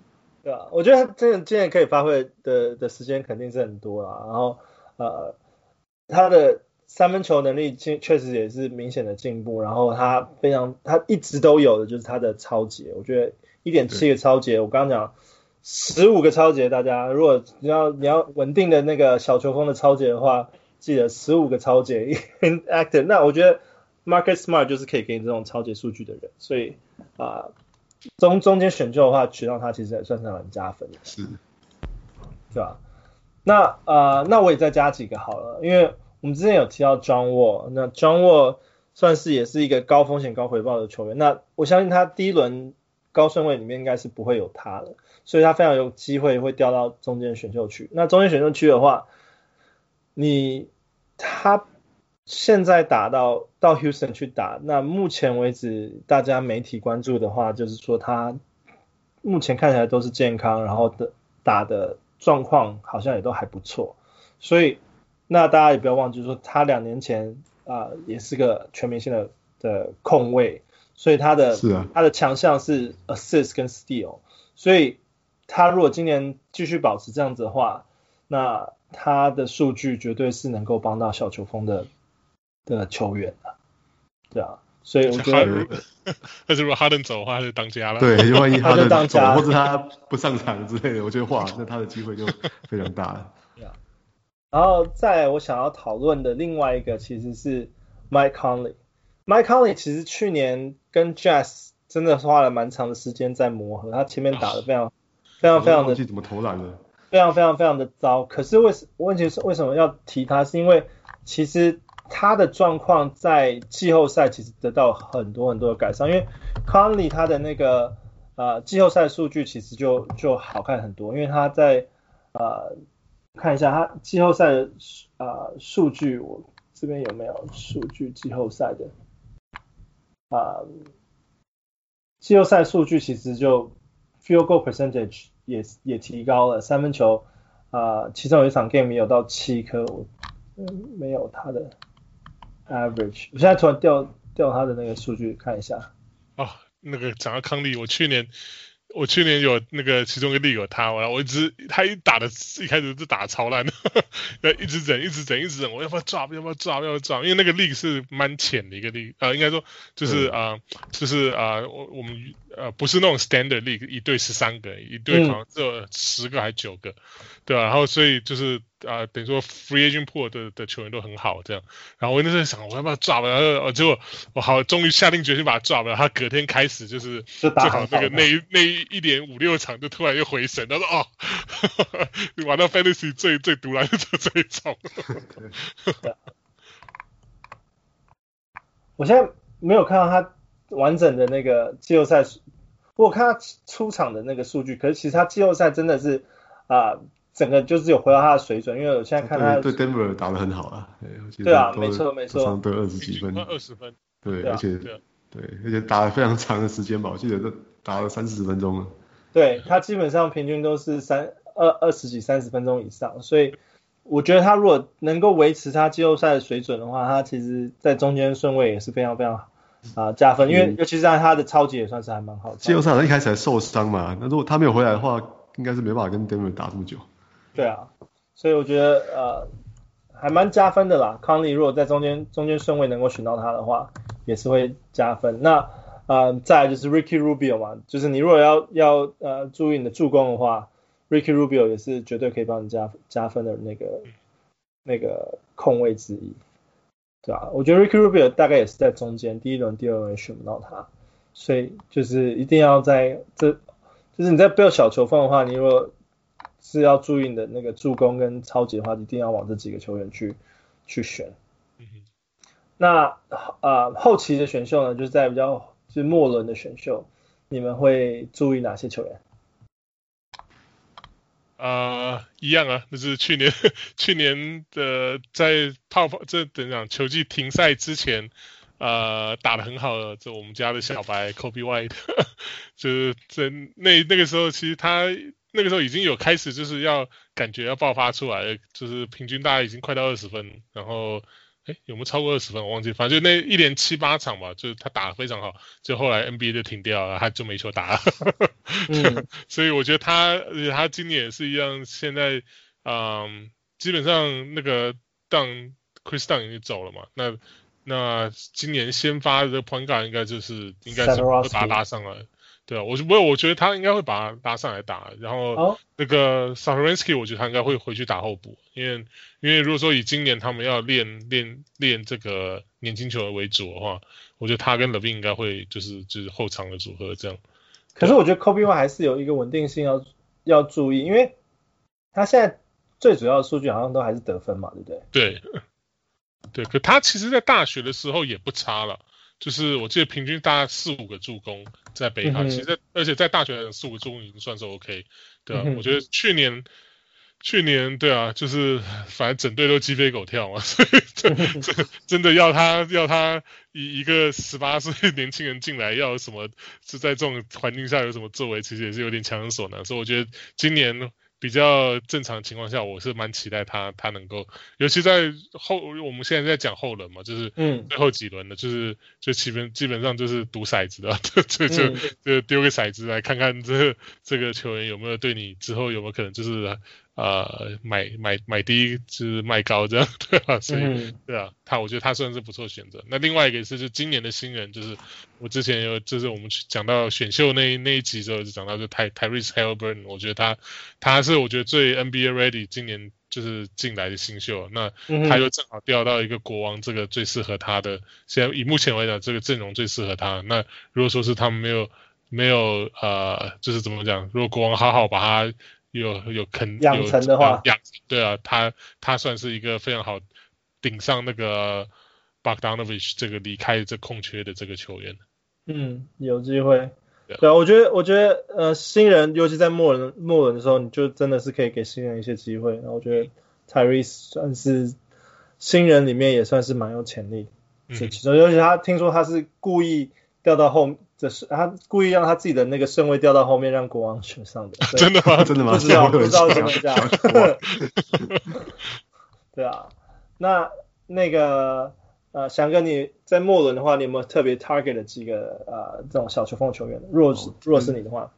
对啊，我觉得他真的今年可以发挥的的时间肯定是很多啦。然后呃，他的。三分球能力确确实也是明显的进步，然后他非常他一直都有的就是他的超节，我觉得一点七个超节，我刚刚讲十五个超节，大家如果你要你要稳定的那个小球风的超节的话，记得十五个抄截 active，那我觉得 Marcus Smart 就是可以给你这种超节数据的人，所以啊、呃、中中间选秀的话，取到他其实也算是蛮加分的，是，对吧？那啊、呃、那我也再加几个好了，因为。我们之前有提到 John Wall，那 John Wall 算是也是一个高风险高回报的球员。那我相信他第一轮高顺位里面应该是不会有他的，所以他非常有机会会掉到中间选秀区。那中间选秀区的话，你他现在打到到 Houston 去打，那目前为止大家媒体关注的话，就是说他目前看起来都是健康，然后的打的状况好像也都还不错，所以。那大家也不要忘记说，他两年前啊、呃、也是个全明星的的控卫，所以他的是啊，他的强项是 assist 跟 steal，所以他如果今年继续保持这样子的话，那他的数据绝对是能够帮到小球风的的球员啊，对啊，所以我觉得，但是如果哈登走的话，他就当家了，对，就万一哈登当家，或者他不上场之类的，我觉得哇，那他的机会就非常大了。然后再来我想要讨论的另外一个其实是 Mike Conley。Mike Conley 其实去年跟 Jazz 真的花了蛮长的时间在磨合，他前面打的非常、哦、非常非常的怎么投篮的，非常非常非常的糟。可是为什问题是为什么要提他？是因为其实他的状况在季后赛其实得到很多很多的改善，因为 Conley 他的那个呃季后赛数据其实就就好看很多，因为他在呃。看一下他季后赛的啊数据，我这边有没有数据季后赛的啊？季后赛数据其实就 field goal percentage 也也提高了，三分球啊，其中有一场 game 有到七颗，我嗯没有他的 average，我现在突然调调他的那个数据看一下。哦，那个讲到康利，我去年。我去年有那个其中一个例有他，我我一直他一打的一开始就打的超烂的，要一直整一直整一直整，我要不要抓要不要抓要不要抓？因为那个力是蛮浅的一个力，呃，应该说就是啊、呃，就是啊，我、呃、我们呃不是那种 standard league，一队十三个，一队好像只有十个还九个，对吧、啊？然后所以就是。啊、呃，等于说 free agent pool 的的球员都很好，这样。然后我那时候想，我要不要抓吧？然后结果我好，终于下定决心把他抓了。他隔天开始就是就好那个那一那一点五六场，就突然又回神。他说：“哦，玩到 fantasy 最最独来的这一种。”我现在没有看到他完整的那个季后赛，我看他出场的那个数据，可是其实他季后赛真的是啊。呃整个就是有回到他的水准，因为我现在看他对 Denver 打得很好啊，对啊，没错没错，得二十几分，二十分，对，而且对，而且打了非常长的时间吧，我记得都打了三四十分钟了。对，他基本上平均都是三二二十几三十分钟以上，所以我觉得他如果能够维持他季后赛的水准的话，他其实在中间顺位也是非常非常啊、呃、加分，因为尤其是在他的超级也算是还蛮好的。季后赛他一开始还受伤嘛，那如果他没有回来的话，应该是没办法跟 Denver 打这么久。对啊，所以我觉得呃还蛮加分的啦。康利如果在中间中间顺位能够选到他的话，也是会加分。那呃再来就是 Ricky Rubio 嘛，就是你如果要要呃注意你的助攻的话，Ricky Rubio 也是绝对可以帮你加加分的那个那个控卫之一，对吧、啊？我觉得 Ricky Rubio 大概也是在中间，第一轮、第二轮选不到他，所以就是一定要在这，就是你在不要小球风的话，你如果是要注意你的那个助攻跟超级的话，一定要往这几个球员去去选。那呃后期的选秀呢，就是在比较就是末轮的选秀，你们会注意哪些球员？啊、呃，一样啊，就是去年 去年的在泡泡这等讲球季停赛之前，呃打的很好的，这我们家的小白 Coby White，就是在那那个时候，其实他那个时候已经有开始就是要感觉要爆发出来，就是平均大概已经快到二十分，然后。哎，有没有超过二十分？我忘记，反正就那一连七八场吧，就是他打得非常好，就后来 NBA 就停掉了，他就没球打了。嗯、所以我觉得他，而且他今年也是一样，现在，嗯，基本上那个 Dun Chris Dun 已经走了嘛，那那今年先发的 Point Guard 应该就是应该是把他拉上来。对啊，我我我觉得他应该会把他拉上来打，然后那个 Satoransky 我觉得他应该会回去打后补，因为因为如果说以今年他们要练练练这个年轻球员为主的话，我觉得他跟 LaVine 应该会就是就是后场的组合这样。可是我觉得 Coby White 还是有一个稳定性要要注意，因为他现在最主要的数据好像都还是得分嘛，对不对？对，对，可他其实在大学的时候也不差了。就是我记得平均大概四五个助攻在北卡，其实而且在大学四五个助攻已经算是 OK，对啊，我觉得去年去年对啊，就是 反正整队都鸡飞狗跳嘛，所以这这 真的要他要他一一个十八岁年轻人进来要有什么是在这种环境下有什么作为，其实也是有点强人所难，所以我觉得今年。比较正常情况下，我是蛮期待他，他能够，尤其在后，我们现在在讲后轮嘛，就是嗯，最后几轮的，就是就基本基本上就是赌骰子的，就就就就丢个骰子来看看这这个球员有没有对你之后有没有可能就是。呃，买买买低就是卖高这样，对吧？所以、嗯、对啊，他我觉得他算是不错选择。那另外一个是，就今年的新人，就是我之前有，就是我们讲到选秀那那一集之后，就讲到就 Ty Tyrese Haliburton，我觉得他他是我觉得最 NBA ready 今年就是进来的新秀。那他又正好调到一个国王，这个最适合他的。现在以目前来讲，这个阵容最适合他。那如果说是他们没有没有呃，就是怎么讲？如果国王好好把他。有有肯养成的话，养对啊，他他算是一个非常好顶上那个 Bogdanovic 这个离开这空缺的这个球员。嗯，有机会。对啊，我觉得我觉得呃新人，尤其在末轮末轮的时候，你就真的是可以给新人一些机会。然后我觉得 Tyrese 算是新人里面也算是蛮有潜力，嗯其中，尤其他听说他是故意掉到后。这是他故意让他自己的那个身位掉到后面，让国王选上的。真的吗？真的吗？不知道，不知道怎么这样。对啊，那那个呃，翔哥你在末轮的话，你有没有特别 target 的几个呃这种小球风球员？如果是如果是你的话，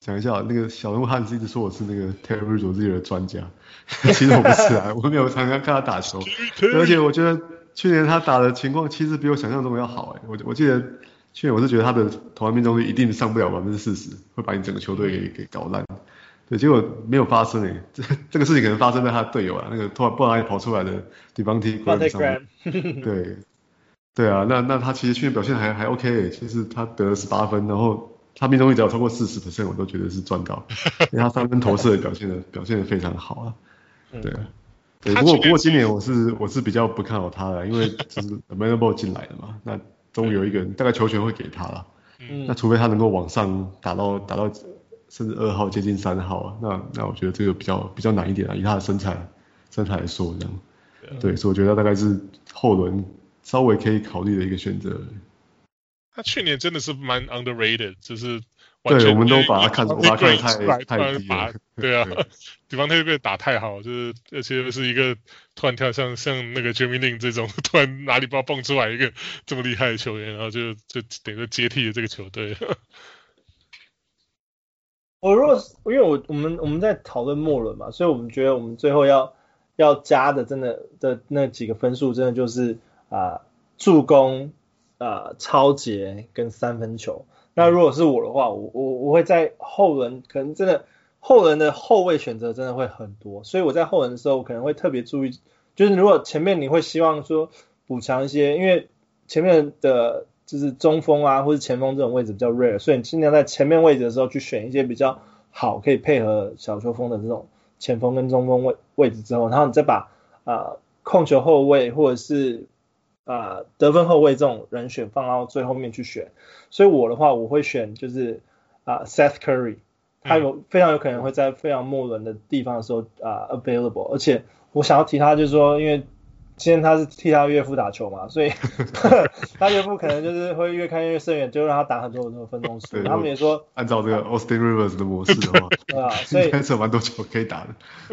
讲一下那个小人物汉斯一直说我是那个 Terry Rozier 的专家，其实我不是啊，我没有常常看他打球，而且我觉得去年他打的情况其实比我想象中要好哎，我我记得。去年我是觉得他的投篮命中率一定上不了百分之四十，会把你整个球队给给搞烂。对，结果没有发生诶，这 这个事情可能发生在他的队友啊，那个突然不哪里跑出来的 Devonte' Graham 上面。对，对啊，那那他其实去年表现还还 OK 诶，其实他得了十八分，然后他命中率只要超过四十 percent，我都觉得是赚到，因为他三分投射表现的表现的非常好啊。对，对，不过不过今年我是我是比较不看好他的，因为就是 LaMelo Ball 进来的嘛，那。终于有一个人，大概球权会给他了。嗯，那除非他能够往上打到打到甚至二号接近三号啊，那那我觉得这个比较比较难一点啊，以他的身材身材来说这样。对，对，所以我觉得大概是后轮稍微可以考虑的一个选择。他去年真的是蛮 underrated，就是。对，我们都把他看，把他看得太太低了。对啊，对方特别打太好，就是而且是一个突然跳像像那个 Jeremy Lin 这种 突然哪里不知道蹦出来一个这么厉害的球员，然后就就等于接替了这个球队。我如果因为我我们我们在讨论末轮嘛，所以我们觉得我们最后要要加的真的的那几个分数，真的就是啊、呃、助攻啊、呃、抄截跟三分球。那如果是我的话，我我我会在后轮，可能真的后轮的后卫选择真的会很多，所以我在后轮的时候，我可能会特别注意就是如果前面你会希望说补强一些，因为前面的就是中锋啊或者前锋这种位置比较 rare，所以你尽量在前面位置的时候去选一些比较好可以配合小球风的这种前锋跟中锋位位置之后，然后你再把啊、控球后卫或者是啊、呃、得分后卫这种人选放到最后面去选。所以我的话我会选就是啊、呃、Seth Curry。他有非常有可能会在非常末轮的地方的时候啊、uh, available，而且我想要提他就是说，因为今天他是替他岳父打球嘛，所以 他岳父可能就是会越看越深远，就让他打很多很多分钟数。他们也说按照这个 Austin Rivers 的模式的话，对啊，所以是有蛮多球可以打的。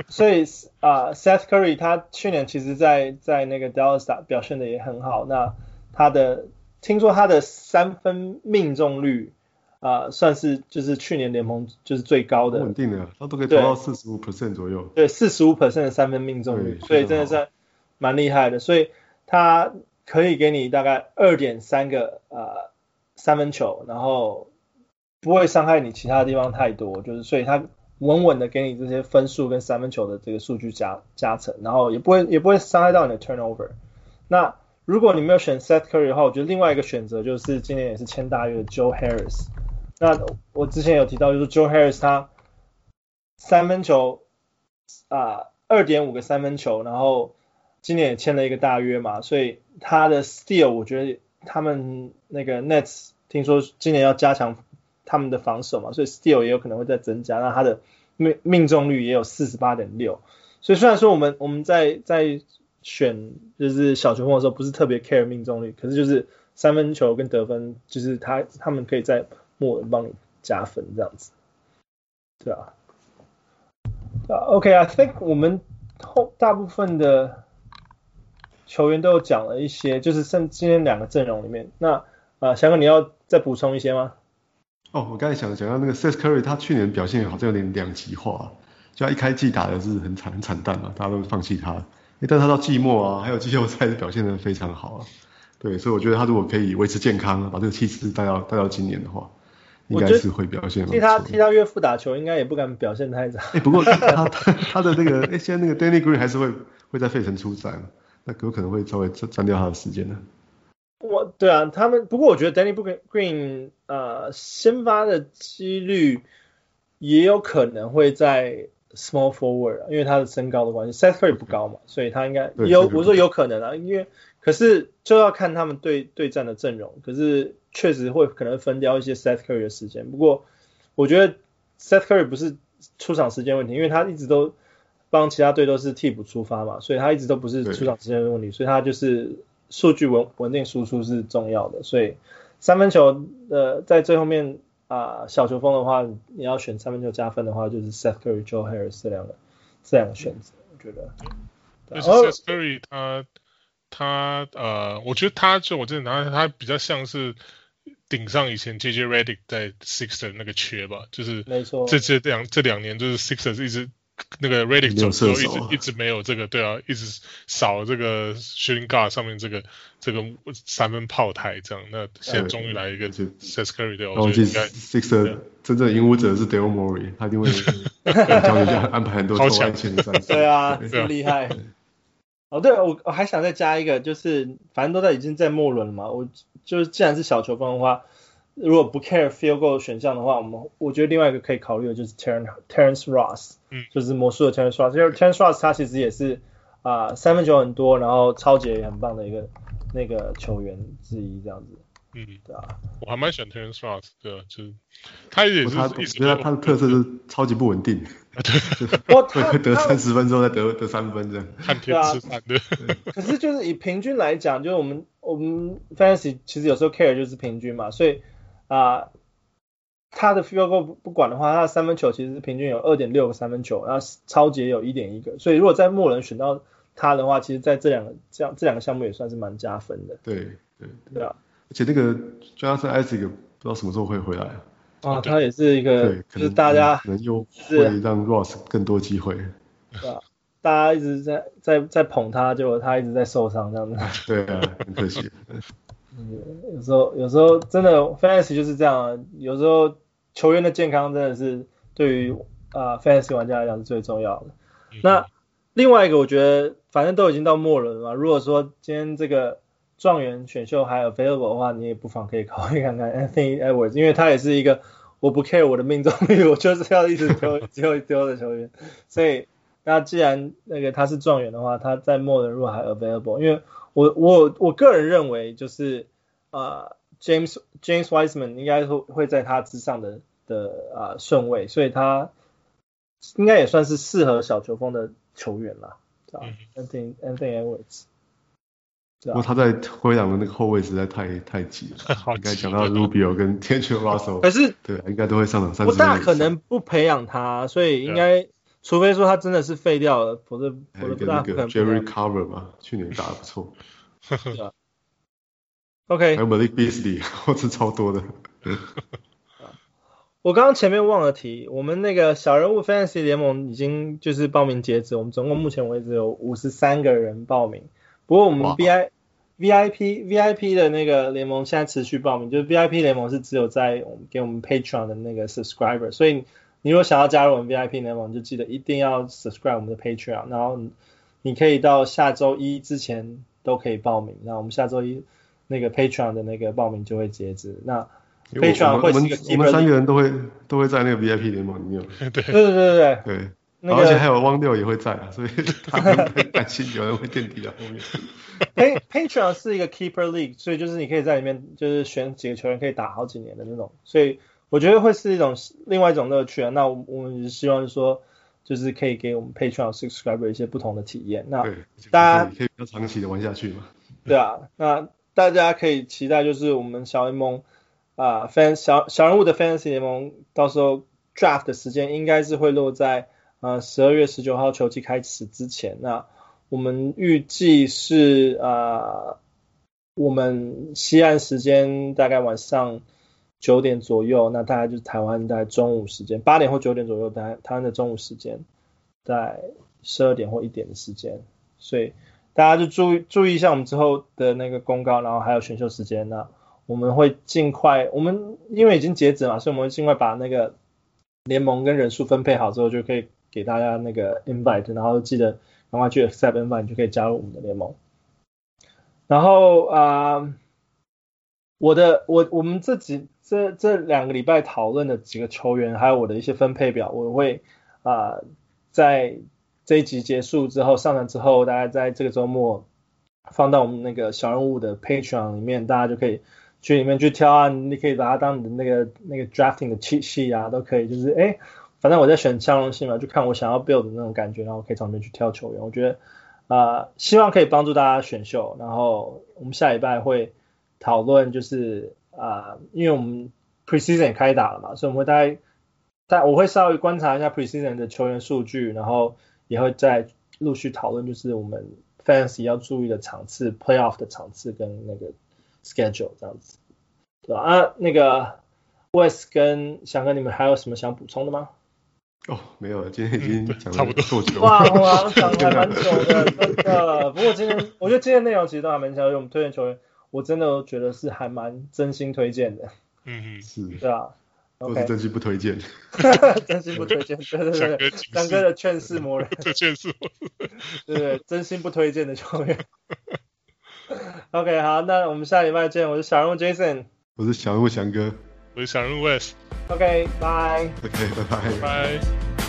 所以啊、uh,，Seth Curry 他去年其实在在那个 Dallas 表现的也很好，那他的听说他的三分命中率。啊、呃，算是就是去年联盟就是最高的，稳定的，他都可以投到四十五 percent 左右。对，四十五 percent 的三分命中率，所以真的是蛮厉害的。所以他可以给你大概二点三个呃三分球，然后不会伤害你其他地方太多，就是所以他稳稳的给你这些分数跟三分球的这个数据加加成，然后也不会也不会伤害到你的 turnover。那如果你没有选 Seth Curry 的话，我觉得另外一个选择就是今年也是签大约的 Joe Harris。那我之前有提到，就是 Joe Harris 他三分球啊，二点五个三分球，然后今年也签了一个大约嘛，所以他的 steal 我觉得他们那个 Nets 听说今年要加强他们的防守嘛，所以 steal 也有可能会再增加，那他的命命中率也有四十八点六，所以虽然说我们我们在在选就是小球风的时候不是特别 care 命中率，可是就是三分球跟得分就是他他们可以在末尾帮你加分这样子，对啊，啊，OK，I think 我们后大部分的球员都有讲了一些，就是剩今天两个阵容里面，那啊，翔哥你要再补充一些吗？哦，我刚才想讲到那个 Seth Curry，他去年表现好像有点两极化，就他一开季打的是很惨很惨淡嘛，大家都放弃他，但他到季末啊，还有季后赛是表现的非常好啊，对，所以我觉得他如果可以维持健康，把这个气势带到带到今年的话。应该是会表现。替他替他岳父打球，应该也不敢表现太差。哎、欸，不过他 他他的那个，哎、欸，现在那个 Danny Green 还是会会在费城出赛，那有可能会稍微占掉他的时间呢。我，对啊，他们不过我觉得 Danny Green 呃先发的几率也有可能会在 Small Forward，因为他的身高的关系，Seth Curry 不高嘛，所以他应该有我说有可能啊，因为可是就要看他们对对战的阵容，可是。确实会可能分掉一些 Seth Curry 的时间，不过我觉得 Seth Curry 不是出场时间问题，因为他一直都帮其他队都是替补出发嘛，所以他一直都不是出场时间的问题，所以他就是数据稳稳定输出是重要的，所以三分球呃在最后面啊、呃、小球风的话，你要选三分球加分的话，就是 Seth Curry、Joe Harris 这两个这两个选择，我觉得。而且 Seth Curry 他他呃，我觉得他就我真的拿他比较像是。顶上以前 JJ Redick 在 Sixers 那个缺吧，就是没错，这这两这两年就是 Sixers 一直那个 Redick 走之后一直一直没有这个，对啊，一直少这个 Shooting Guard 上面这个这个三分炮台这样，那现在终于来一个 Seth Curry 对，我觉得应该 Sixers 真正引武者是 Daryl Morey，他一定会 教你这样安排很多投篮前的战。术，对啊，很厉害。哦，对，我我还想再加一个，就是反正都在已经在末轮了嘛，我就是既然是小球风的话，如果不 care field goal 选项的话，我们我觉得另外一个可以考虑的就是 Terrence Terrence Ross，嗯，就是魔术的 Terrence Ross，因为 Terrence Ross 他其实也是啊、呃、三分球很多，然后超级也很棒的一个那个球员之一，这样子。嗯，对啊，我还蛮喜欢 Terrence Ross，对啊，就是他也是，他我觉得他的特色是超级不稳定，对，会得三十分之后再得得三分这样，看天吃饭的。可是就是以平均来讲，就是我们我们 Fantasy 其实有时候 care 就是平均嘛，所以啊、呃，他的 field goal 不不管的话，他的三分球其实是平均有二点六个三分球，然后抄截有一点一个，所以如果在末轮选到他的话，其实在这两个这样这两个项目也算是蛮加分的。对对对，啊。而且那个 Jonathan Isaac 不知道什么时候会回来啊？啊，他也是一个，对，就是大家可能又会让 Ross 更多机会。对啊，大家一直在在在捧他，结果他一直在受伤这样子。对啊，很可惜。嗯，有时候有时候真的 Fantasy 就是这样啊，有时候球员的健康真的是对于啊 Fantasy 玩家来讲是最重要的。嗯、那另外一个我觉得反正都已经到末轮了嘛。如果说今天这个状元选秀还有 available 的话，你也不妨可以考虑看看 Anthony Edwards，因为他也是一个我不 care 我的命中率，我就是要一直丢丢丢的球员。所以那既然那个他是状元的话，他在末轮如果还 available，因为我我我个人认为就是啊、呃、James James Wiseman 应该会会在他之上的的啊、呃、顺位，所以他应该也算是适合小球风的球员啦。嗯、Anthony Anthony Edwards，不过他在灰狼的那个后卫实在太太挤了。应该讲到 Rubio 跟 D'Angelo Russell，可是对，应该都会上场三十。不大可能不培养他，所以应该，除非说他真的是废掉了，否则否则不大可能。Jerry Carver 嘛，去年打的不错。OK，还有 Malik Beasley，我是超多的。我刚刚前面忘了提，我们那个小人物 Fantasy 联盟已经就是报名截止，我们总共目前为止有五十三个人报名。不过我们 V I VIP VIP 的那个联盟现在持续报名，就是 VIP 联盟是只有在我们给我们 Patreon 的那个 subscriber，所以你如果想要加入我们 VIP 联盟，就记得一定要 subscribe 我们的 Patreon，然后你可以到下周一之前都可以报名，那我们下周一那个 Patreon 的那个报名就会截止。那非常会是一个我们三个人都会都会在那个 VIP 联盟里面。对对对对对对。而且还有汪六也会在啊，所以他们担心有人会垫底啊。后面。Pay Patreon 是一个 Keeper League，所以就是你可以在里面就是选几个球员可以打好几年的那种，所以我觉得会是一种另外一种乐趣啊。那我们希望说就是可以给我们 Patreon subscriber 一些不同的体验。那大家可以比较长期的玩下去嘛。对啊，那大家可以期待就是我们小联盟。啊，fan 小小人物的 Fantasy 联盟到时候 Draft 的时间应该是会落在呃十二月十九号球季开始之前。那我们预计是啊，我们西岸时间大概晚上九点左右，那大概就是台湾大概中午时间八点或九点左右，台台湾的中午时间在十二点或一点的时间，所以大家就注意注意一下我们之后的那个公告，然后还有选秀时间那。我们会尽快，我们因为已经截止嘛，所以我们会尽快把那个联盟跟人数分配好之后，就可以给大家那个 invite，然后记得赶快去 accept invite，就可以加入我们的联盟。然后啊、我的我我们这几这这两个礼拜讨论的几个球员，还有我的一些分配表，我会啊、在这一集结束之后上传之后，大家在这个周末放到我们那个小人物的 Patreon 里面，大家就可以。去里面去挑啊，你可以把它当你的那个那个 drafting 的体系啊，都可以。就是哎，反正我在选相容性嘛，就看我想要 build 的那种感觉，然后可以从里面去挑球员。我觉得啊、希望可以帮助大家选秀。然后我们下礼拜会讨论，就是啊、呃，因为我们 preseason 也开打了嘛，所以我们会大概在我会稍微观察一下 preseason 的球员数据，然后也会再陆续讨论，就是我们 fantasy 要注意的场次，playoff 的场次跟那个。schedule 这样子，对吧？啊，那个 Wes 跟翔哥，你们还有什么想补充的吗？哦，没有了，今天已经讲了差不多够久了。哇，我讲还蛮久的，真的。不过今天我觉得今天内容其实都还蛮强，因为我们推荐球员，我真的觉得是还蛮真心推荐的。嗯嗯，是。对啊，都是真心不推荐。真心不推荐，对对对，翔哥的劝世魔人。劝世魔人。对对，真心不推荐的球员。OK，好，那我们下礼拜见。我是小人物 Jason，我是小人物翔哥，我是小人物 Wes。OK，拜。OK，拜拜。拜。